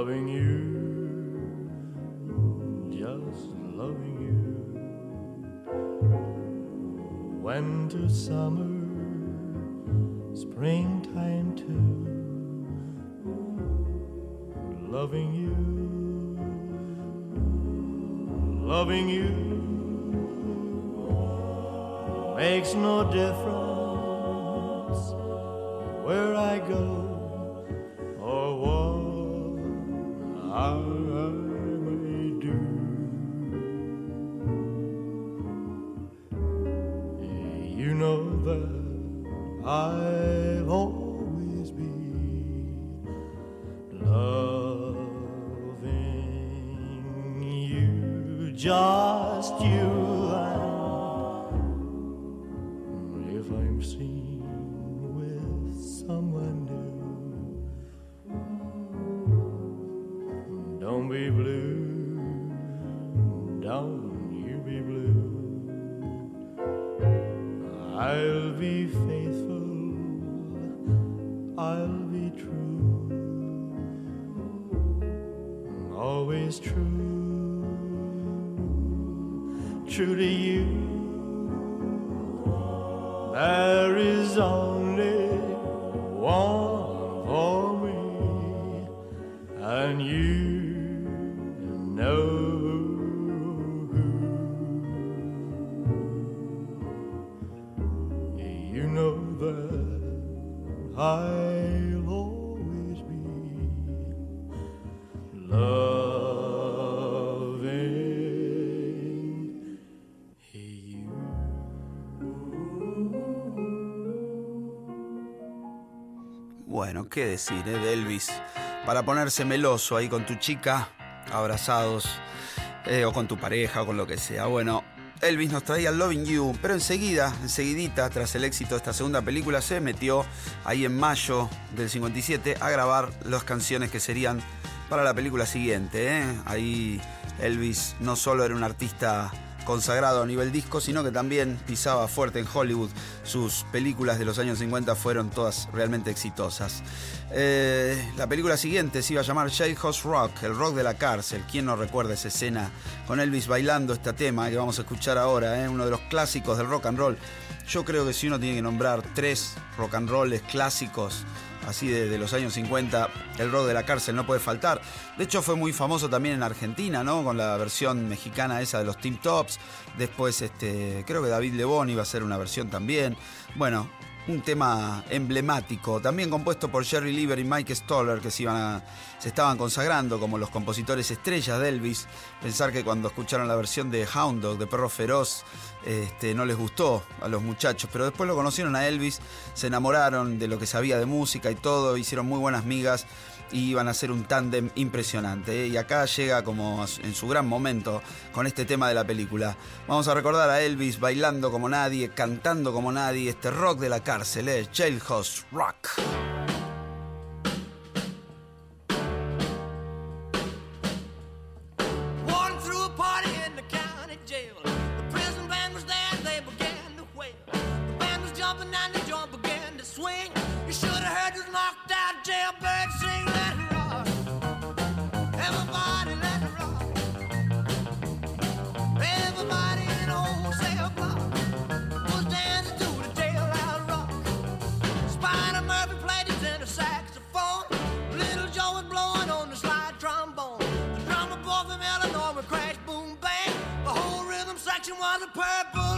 loving you, just loving you. Winter, summer, springtime too, loving you, loving you. Makes no difference where I go or what I may do. You know that I'll always be loving you, just you. Be blue, don't you be blue. I'll be faithful, I'll be true, always true, true to you. There is only one for me, and you Bueno, qué decir, ¿eh? De Elvis. Para ponerse meloso ahí con tu chica, abrazados, eh, o con tu pareja, o con lo que sea. Bueno, Elvis nos traía Loving You, pero enseguida, enseguidita, tras el éxito de esta segunda película, se metió ahí en mayo del 57 a grabar las canciones que serían para la película siguiente. ¿eh? Ahí Elvis no solo era un artista consagrado a nivel disco, sino que también pisaba fuerte en Hollywood. Sus películas de los años 50 fueron todas realmente exitosas. Eh, la película siguiente se iba a llamar Jailhouse Rock, el rock de la cárcel. ¿Quién no recuerda esa escena con Elvis bailando este tema que vamos a escuchar ahora? eh? Uno de los clásicos del rock and roll. Yo creo que si uno tiene que nombrar tres rock and rolls clásicos, así de, los años 50, el rock de la cárcel no puede faltar. De hecho fue muy famoso también en Argentina, ¿no? Con la versión mexicana esa de los Team Tops. Después, este, creo que David Lebón iba a hacer una versión también. Bueno, un tema emblemático, también compuesto por Jerry Lieber y Mike Stoller, que se, iban a- se estaban consagrando como los compositores estrellas de Elvis. Pensar que cuando escucharon la versión de Hound Dog, de Perro Feroz, este, no les gustó a los muchachos, pero después lo conocieron a Elvis, se enamoraron de lo que sabía de música y todo, hicieron muy buenas migas y iban a ser un tándem impresionante. ¿eh? Y acá llega como en su gran momento con este tema de la película. Vamos a recordar a Elvis bailando como nadie, cantando como nadie, este rock de la cárcel, ¿eh? Jailhouse Rock. You should have heard those knocked out purple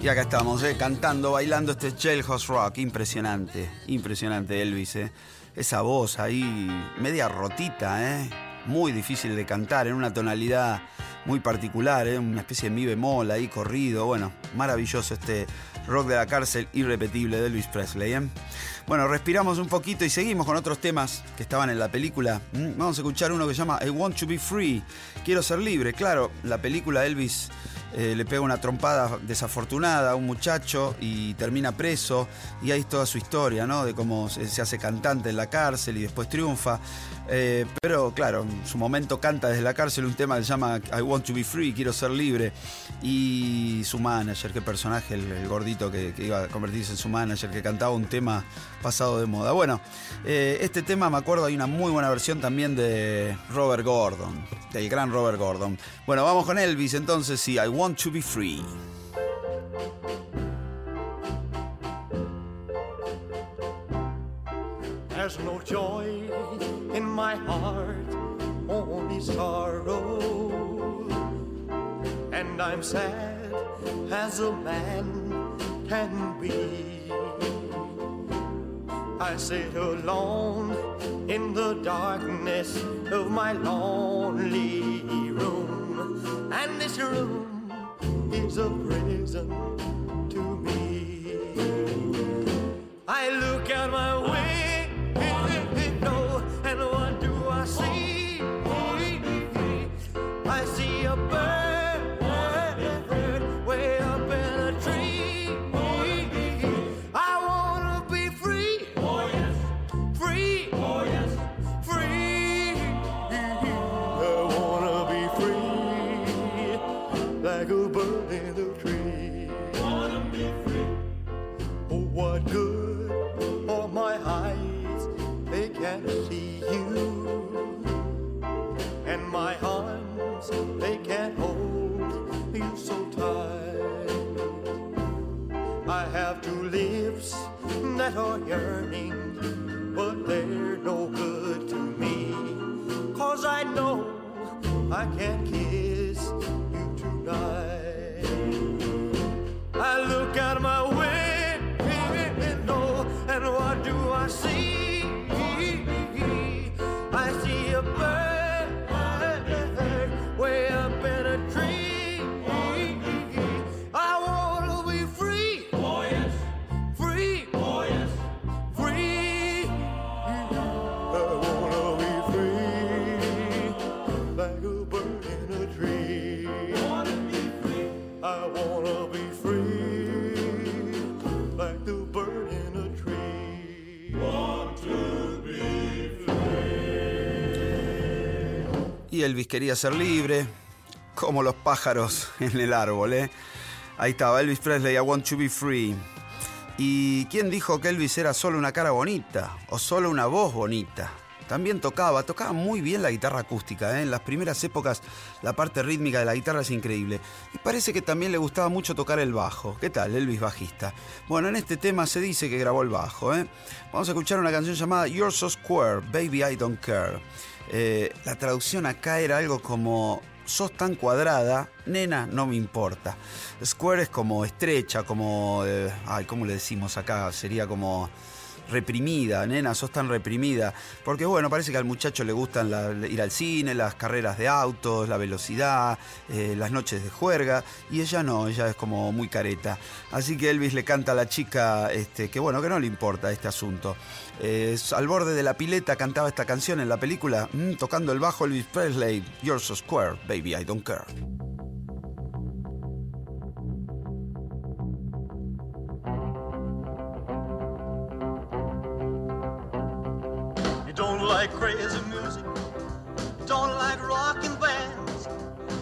Y acá estamos, eh, cantando, bailando este Jailhouse Rock. Impresionante, impresionante Elvis. Eh. Esa voz ahí, media rotita, ¿eh? muy difícil de cantar, en una tonalidad muy particular, ¿eh? una especie de mi bemol ahí corrido. Bueno, maravilloso este rock de la cárcel irrepetible de Elvis Presley. ¿eh? Bueno, respiramos un poquito y seguimos con otros temas que estaban en la película. Mm, Vamos a escuchar uno que se llama I Want to Be Free. Quiero ser libre. Claro, la película Elvis eh, le pega una trompada desafortunada a un muchacho y termina preso. Y ahí es toda su historia, ¿no? De cómo se, hace cantante en la cárcel y después triunfa. Eh, pero claro, en su momento canta desde la cárcel un tema que se llama I Want to Be Free, quiero ser libre. Y su manager, qué personaje, el, gordito que, que iba a convertirse en su manager, que cantaba un tema pasado de moda. Bueno, eh, este tema me acuerdo, hay una muy buena versión también de Robert Gordon, del gran Robert Gordon. Bueno, vamos con Elvis entonces, sí, I Want to Be Free. There's no joy in my heart, only sorrow. And I'm sad as a man can be. I sit alone in the darkness of my lonely room. And this room is a prison to me. I look out my window, [LAUGHS] and what do I see? Are yearning, but they're no good to me. Cause I know I can't kiss Elvis quería ser libre, como los pájaros [LAUGHS] en el árbol, ¿eh? Ahí estaba, Elvis Presley, I want to be free. ¿Y quién dijo que Elvis era solo una cara bonita o solo una voz bonita? También tocaba, tocaba muy bien la guitarra acústica. ¿eh? En las primeras épocas la parte rítmica de la guitarra es increíble. Y parece que también le gustaba mucho tocar el bajo. ¿Qué tal, Elvis bajista? Bueno, en este tema se dice que grabó el bajo. ¿eh? Vamos a escuchar una canción llamada You're So Square, Baby I Don't Care. Eh, la traducción acá era algo como sos tan cuadrada, nena, no me importa. Square es como estrecha, como... eh, ay, ¿cómo le decimos acá? Sería como reprimida, nena, sos tan reprimida. Porque bueno, parece que al muchacho le gustan ir al cine, las carreras de autos, la velocidad, eh, las noches de juerga, y ella no, ella es como muy careta. Así que Elvis le canta a la chica este, que bueno, que no le importa este asunto. Eh, al borde de la pileta cantaba esta canción en la película, mm, tocando el bajo Elvis Presley, You're so square, baby, I don't care. Like crazy music, don't like rocking bands.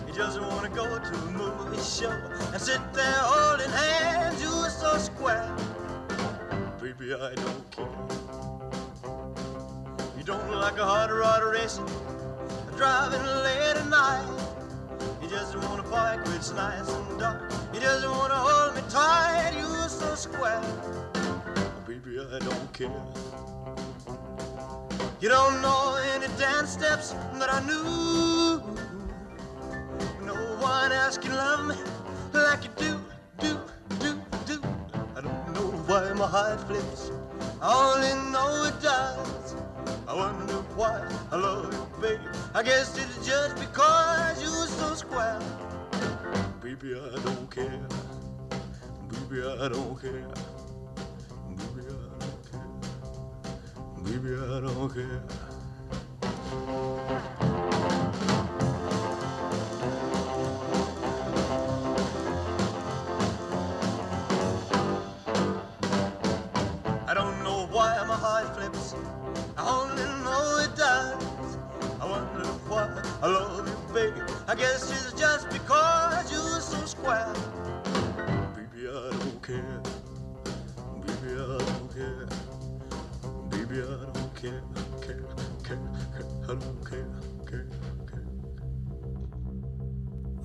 You just wanna go to a movie show and sit there holding hands. You're so square, baby. I don't care. You don't like a hot rod racing, driving late at night. You just wanna park where it's nice and dark. You just wanna hold me tight. You're so square, baby. I don't care. You don't know any dance steps that I knew. No one else can love me like you do, do, do. Do. I don't know why my heart flips. I only know it does. I wonder why I love you, baby. I guess it's just because you're so square. Baby, I don't care. Baby, I don't care. Baby, I don't care. I don't know why my heart flips. I only know it does. I wonder why I love you, baby. I guess it's just because you're so square. Baby, I don't care.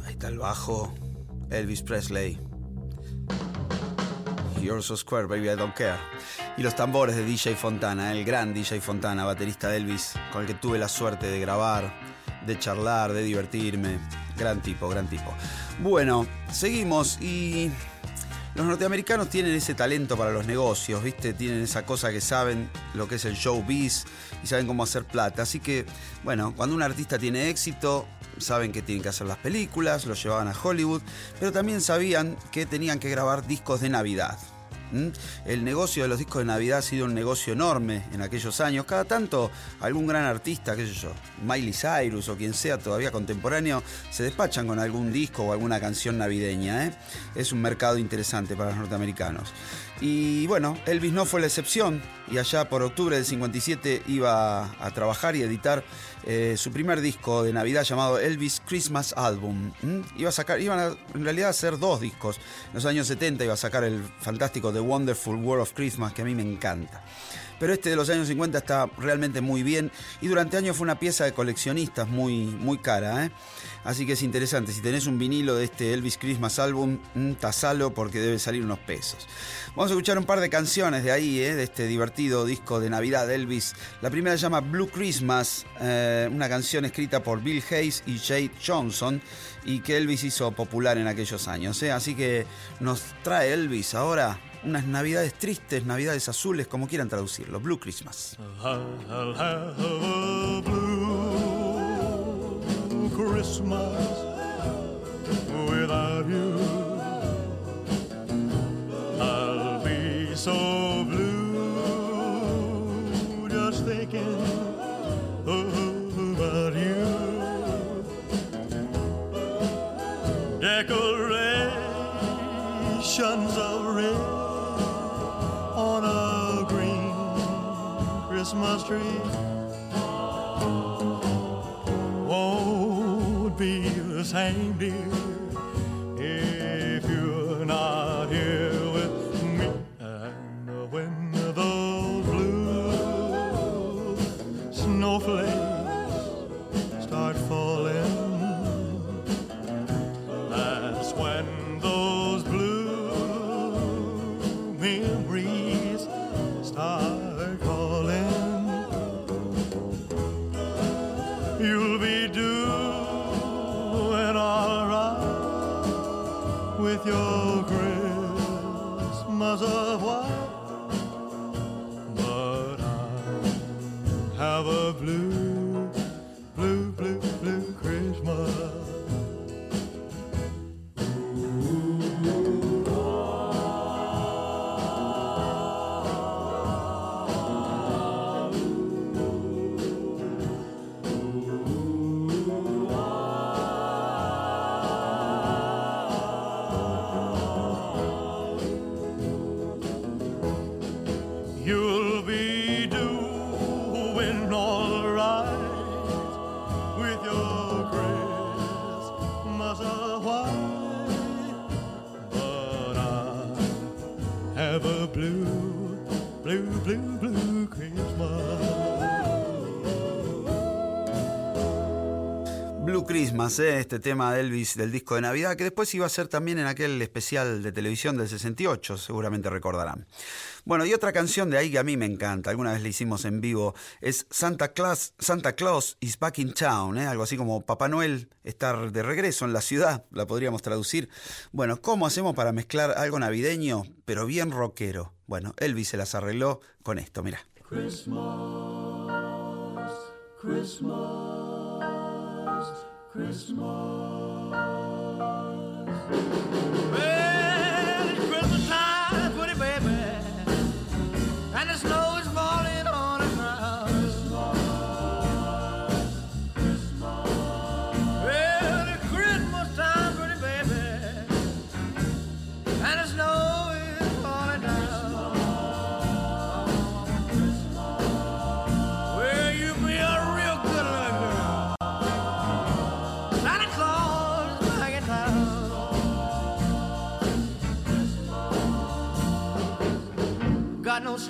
Ahí está el bajo. Elvis Presley. You're so square, baby, I don't care. Y los tambores de DJ Fontana, el gran DJ Fontana, baterista de Elvis, con el que tuve la suerte de grabar, de charlar, de divertirme. Gran tipo, gran tipo. Bueno, seguimos y los norteamericanos tienen ese talento para los negocios, ¿viste? Tienen esa cosa que saben lo que es el showbiz y saben cómo hacer plata. Así que, bueno, cuando un artista tiene éxito, saben que tienen que hacer las películas, lo llevaban a Hollywood, pero también sabían que tenían que grabar discos de Navidad. El negocio de los discos de Navidad ha sido un negocio enorme en aquellos años. Cada tanto algún gran artista, qué sé yo, Miley Cyrus o quien sea todavía contemporáneo, se despachan con algún disco o alguna canción navideña. ¿eh? Es un mercado interesante para los norteamericanos. Y bueno, Elvis no fue la excepción y allá por octubre del 57 iba a trabajar y editar eh, su primer disco de Navidad llamado Elvis Christmas Album. ¿Mm? Iba a sacar, iban a, en realidad a hacer dos discos. En los años 70 iba a sacar el fantástico The Wonderful World of Christmas, que a mí me encanta. Pero este de los años 50 está realmente muy bien y durante años fue una pieza de coleccionistas muy, muy cara. ¿eh? Así que es interesante, si tenés un vinilo de este Elvis Christmas Album, mm, tasalo porque debe salir unos pesos. Vamos a escuchar un par de canciones de ahí, ¿eh? de este divertido disco de Navidad de Elvis. La primera se llama Blue Christmas, eh, una canción escrita por Bill Hayes y Jade Johnson y que Elvis hizo popular en aquellos años. ¿eh? Así que nos trae Elvis ahora unas navidades tristes, navidades azules, como quieran traducirlo. Blue Christmas. Christmas without you. I'll be so blue just thinking about you. Decorations of red on a green Christmas tree won't be the same, dear, if you're not here with your Christmas of white, Este tema de Elvis del disco de Navidad, que después iba a ser también en aquel especial de televisión del 68, seguramente recordarán. Bueno, y otra canción de ahí que a mí me encanta, alguna vez la hicimos en vivo, es Santa Claus, Santa Claus is back in town, ¿eh? algo así como Papá Noel está de regreso en la ciudad, la podríamos traducir. Bueno, ¿cómo hacemos para mezclar algo navideño, pero bien rockero? Bueno, Elvis se las arregló con esto, mira. Christmas, Christmas. Well,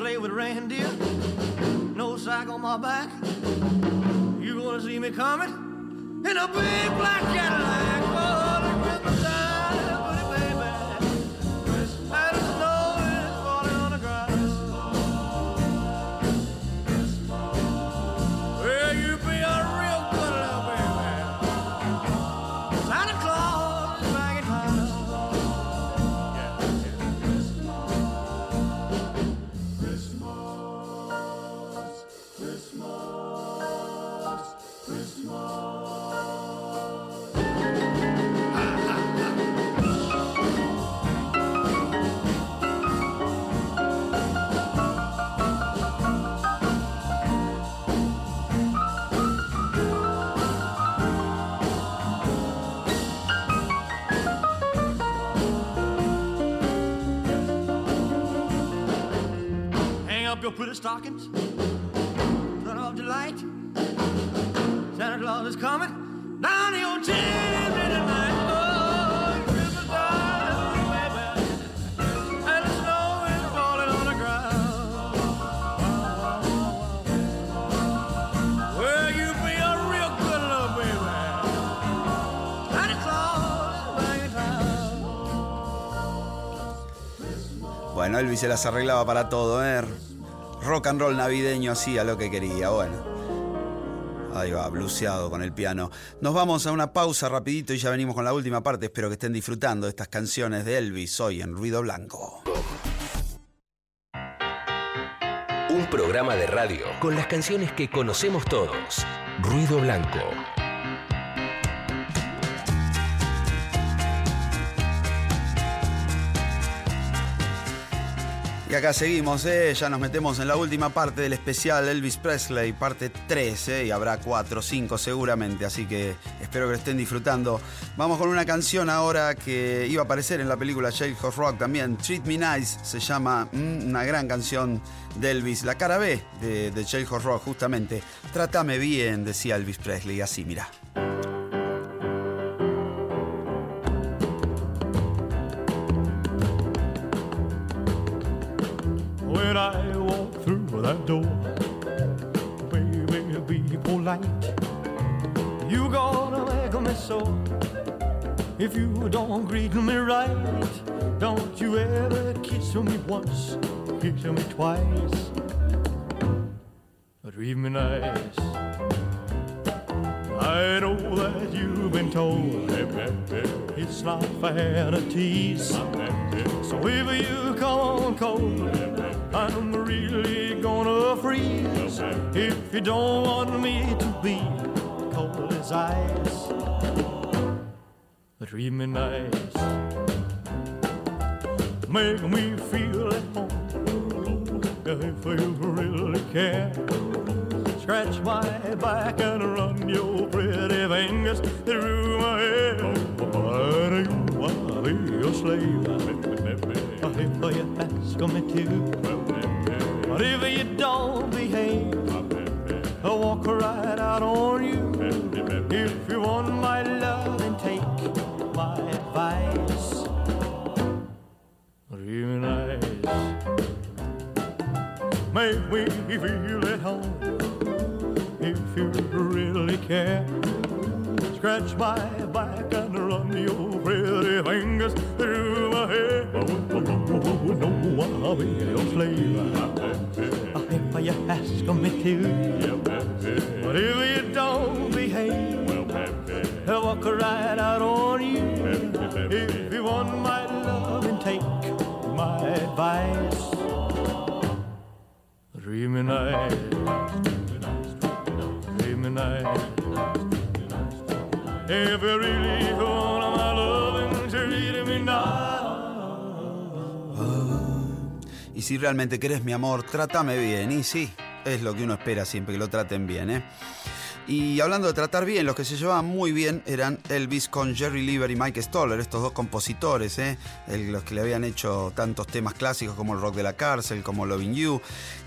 sleigh with reindeer, no sack on my back. You gonna see me coming in a big black Cadillac. The Christmas time, your stockings. Santa Claus is coming. Bueno, Elvis se las arreglaba para todo, ¿eh? Rock and roll navideño hacía lo que quería, bueno. Ahí va, bluseado con el piano. Nos vamos a una pausa rapidito y ya venimos con la última parte. Espero que estén disfrutando estas canciones de Elvis hoy en Ruido Blanco. Un programa de radio con las canciones que conocemos todos. Ruido Blanco. Y acá seguimos, ¿eh? ya nos metemos en la última parte del especial Elvis Presley, parte 3, ¿eh? y habrá 4 o 5 seguramente, así que espero que lo estén disfrutando. Vamos con una canción ahora que iba a aparecer en la película Jailhouse Rock también, Treat Me Nice, se llama, mm, una gran canción de Elvis, la cara B de, de Jailhouse Rock justamente. Trátame bien, decía Elvis Presley, así, mira. When I walk through that door, baby, be polite. You gonna make me so if you don't greet me right. Don't you ever kiss me once, kiss me twice. Treat me nice. I know that you've been told it's not fair tease. So if you come on cold, I'm really gonna freeze. If you don't want me to be cold as ice, treat me nice. Make me feel at home if you really care. Scratch my back and run your pretty fingers through my hair. But you wanna be a slave If you ask me to, but if you don't behave, I'll walk right out on you. If you want my love, then take my advice. Real nice Make me feel at home If you really care scratch my back and run your pretty fingers through my hair. No, I'll be your slave. If you ask me to, but if you don't behave, I'll walk right out on you. If you want my love and take my advice, dream me night, dream me night. If you Y si realmente querés mi amor, trátame bien. Y sí, es lo que uno espera siempre, que lo traten bien, ¿eh? Y hablando de tratar bien, los que se llevaban muy bien eran Elvis con Jerry Lieber y Mike Stoller, estos dos compositores, ¿eh? Los que le habían hecho tantos temas clásicos como el rock de la cárcel, como Loving You.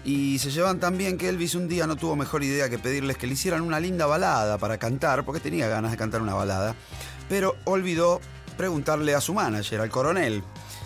Y se llevaban tan bien que Elvis un día no tuvo mejor idea que pedirles que le hicieran una linda balada para cantar, porque tenía ganas de cantar una balada. Pero olvidó preguntarle a su manager, al coronel,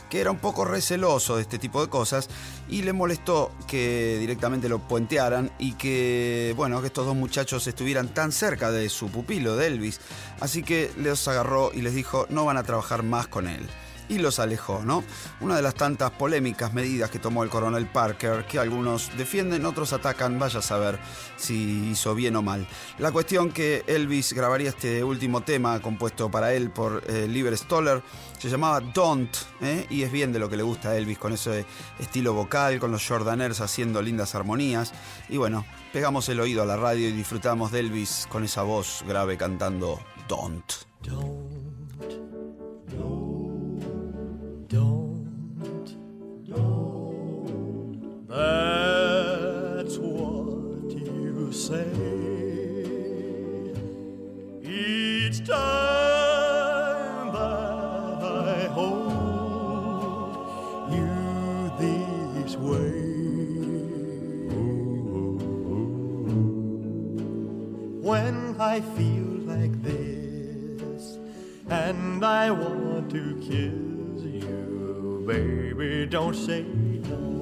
que era un poco receloso de este tipo de cosas y le molestó que directamente lo puentearan y que, bueno, que estos dos muchachos estuvieran tan cerca de su pupilo, de Elvis. Así que los agarró y les dijo, no van a trabajar más con él. Y los alejó, ¿no? Una de las tantas polémicas medidas que tomó el coronel Parker, que algunos defienden, otros atacan, vaya a saber si hizo bien o mal. La cuestión que Elvis grabaría este último tema compuesto para él por eh, Stoller, se llamaba Don't, ¿eh? y es bien de lo que le gusta a Elvis con ese estilo vocal, con los Jordaners haciendo lindas armonías. Y bueno, pegamos el oído a la radio y disfrutamos de Elvis con esa voz grave cantando Don't. That's what you say each time that I hold you this way. When I feel like this and I want to kiss you, baby, don't say no.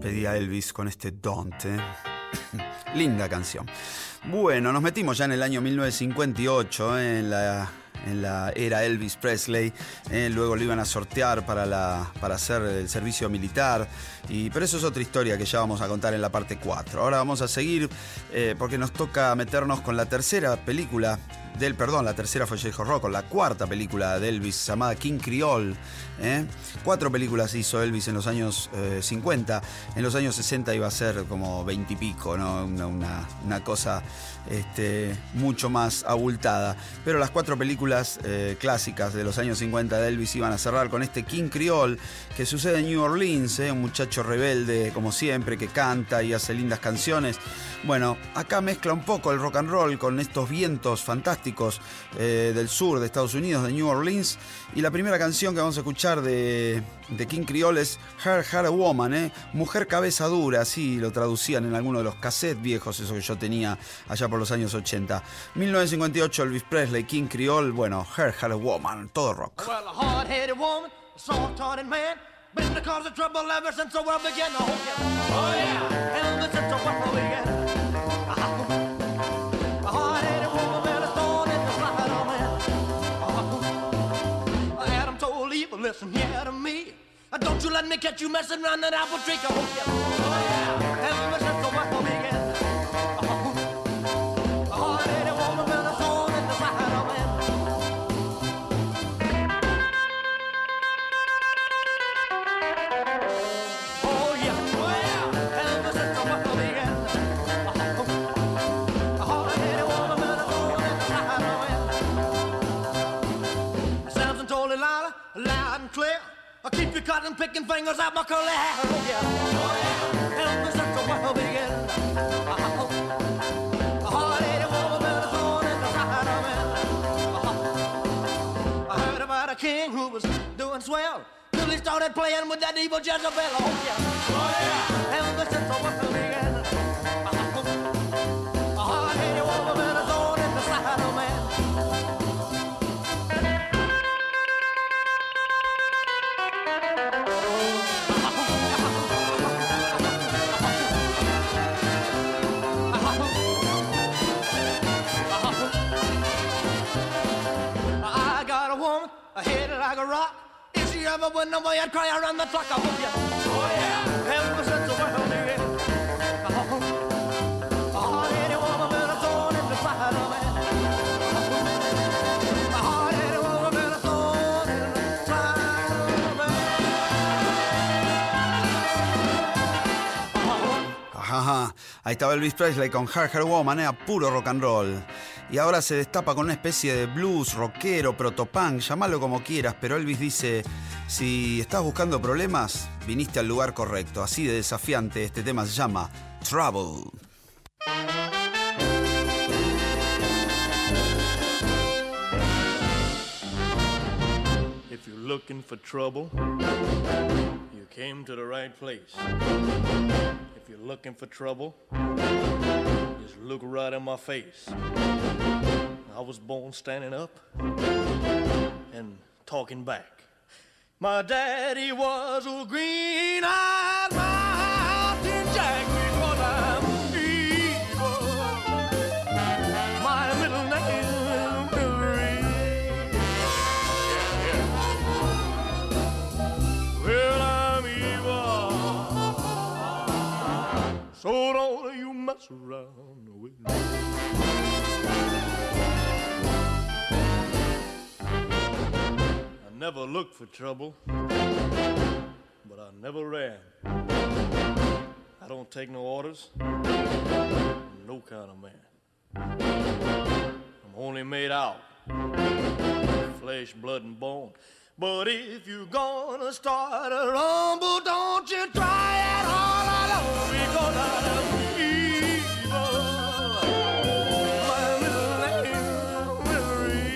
Pedía Elvis con este Don't. ¿eh? [LAUGHS] Linda canción. Bueno, nos metimos ya en el año 1958, ¿eh? en, la, en la era Elvis Presley. Eh, luego lo iban a sortear para, para hacer el servicio militar. Y, pero eso es otra historia que ya vamos a contar en la parte 4. Ahora vamos a seguir eh, porque nos toca meternos con la tercera película del, perdón, la tercera fue J.J. Rocco, la cuarta película de Elvis llamada King Creole. ¿eh? Cuatro películas hizo Elvis en los años eh, 50, en los años 60 iba a ser como 20 y pico, ¿no? una- una cosa este, mucho más abultada. Pero las cuatro películas eh, clásicas de los años 50 de Elvis iban a cerrar con este King Creole que sucede en New Orleans, ¿eh? un muchacho rebelde como siempre que canta y hace lindas canciones. Bueno, acá mezcla un poco el rock and roll con estos vientos fantásticos eh, del sur de Estados Unidos, de New Orleans. Y la primera canción que vamos a escuchar de, de King Creole es Her Heart a Woman, ¿eh? Mujer Cabeza Dura, así lo traducían en alguno de los cassettes viejos, eso que yo tenía allá por los años 80. 1958, Elvis Presley, King Creole, bueno, Her Heart a Woman, todo rock. Listen here to me. Don't you let me catch you messing around that apple tree. Oh yeah, Cutting, picking fingers out my curly hair. Yeah, oh yeah, since the world began. A hard-headed woman, a in the side of. I heard about a king who was doing swell till he started playing with that evil Jezebel. Oh yeah, oh yeah, since the began. A rock. If she ever went away, I'd cry around the clock. I hope you. Oh yeah, ever since the world began. Ahí estaba Elvis Presley con Her Her Woman, era puro rock and roll. Y ahora se destapa con una especie de blues, rockero, protopunk, llamalo como quieras, pero Elvis dice, si estás buscando problemas, viniste al lugar correcto. Así de desafiante, este tema se llama Trouble. If you're looking for trouble, you came to. If you're looking for trouble, just look right in my face. I was born standing up and talking back. My daddy was a green-eyed mountain jack So don't you mess around with me. I never looked for trouble, but I never ran. I don't take no orders, no kind of man. I'm only made out of flesh, blood, and bone. But if you're gonna start a rumble, don't you try it all alone because I'm evil. My middle name is Marie.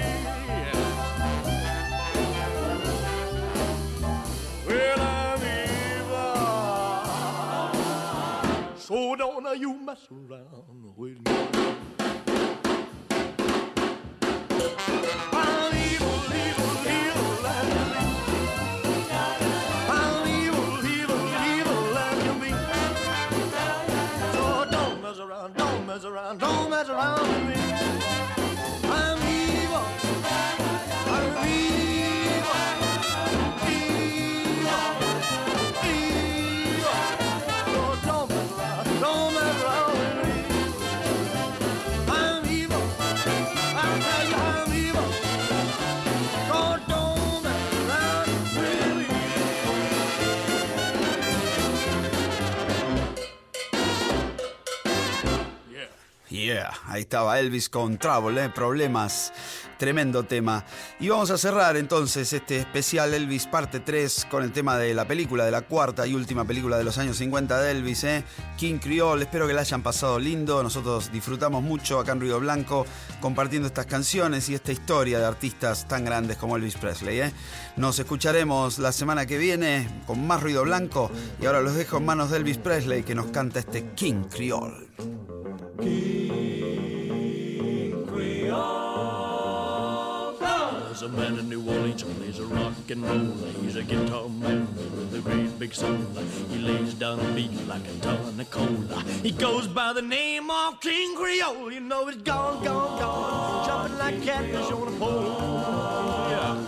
Well, I'm evil. So don't you mess around with me. Don't mess around, don't mess Yeah, ahí estaba Elvis con Trouble, ¿eh? Problemas. Tremendo tema. Y vamos a cerrar entonces este especial Elvis parte 3 con el tema de la película, de la cuarta y última película de los años 50 de Elvis, ¿eh? King Creole. Espero que la hayan pasado lindo. Nosotros disfrutamos mucho acá en Ruido Blanco compartiendo estas canciones y esta historia de artistas tan grandes como Elvis Presley. ¿eh? Nos escucharemos la semana que viene con más Ruido Blanco. Y ahora los dejo en manos de Elvis Presley que nos canta este King Creole. There's a man in New Orleans plays a rock and roll. He's a guitar man with a great big soul. He lays down a beat like a ton of cola. He goes by the name of King Creole. You know he's gone, gone, gone, jumping like catfish on a pole. Yeah,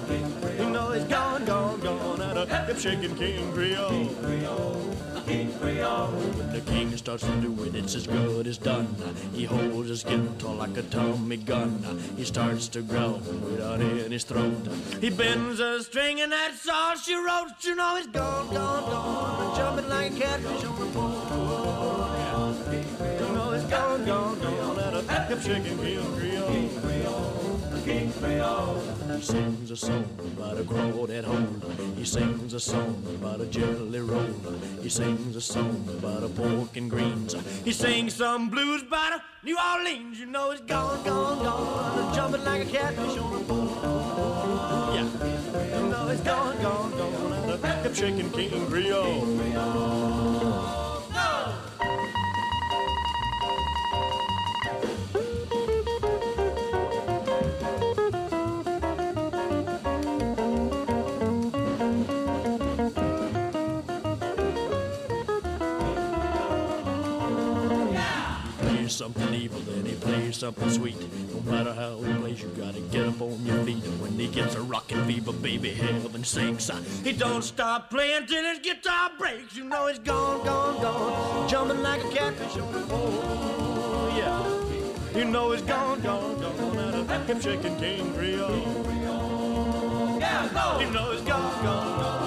you know he's gone, gone, gone, and a hip shaking King Creole. When the king starts to do it, it's as good as done. He holds his guitar like a Tommy gun. He starts to growl without in his throat. He bends a string and that's all she wrote. You know he's gone, gone, gone, jumping like a catfish on a pole. You know he's gone, gone, gone, and a hip shaking King King Creole. He sings a song about a crawdad hole. He sings a song about a jelly roll. He sings a song about a pork and greens. He sings some blues about a New Orleans. You know he's gone, gone, gone, jumping like a catfish on a pole. Yeah, you know he's gone, gone, gone, hip shaking King Creole. Something evil, then he plays something sweet. No matter how he plays, you gotta get up on your feet. And when he gets a rockin' fever, baby, heaven sinks. He don't stop playing till his guitar breaks. You know he's gone, gone, gone, jumping like a catfish on the pole. Yeah, you know he's gone, gone, gone, and a hip shaking King Creole. Yeah, go. You know he's gone, gone, gone.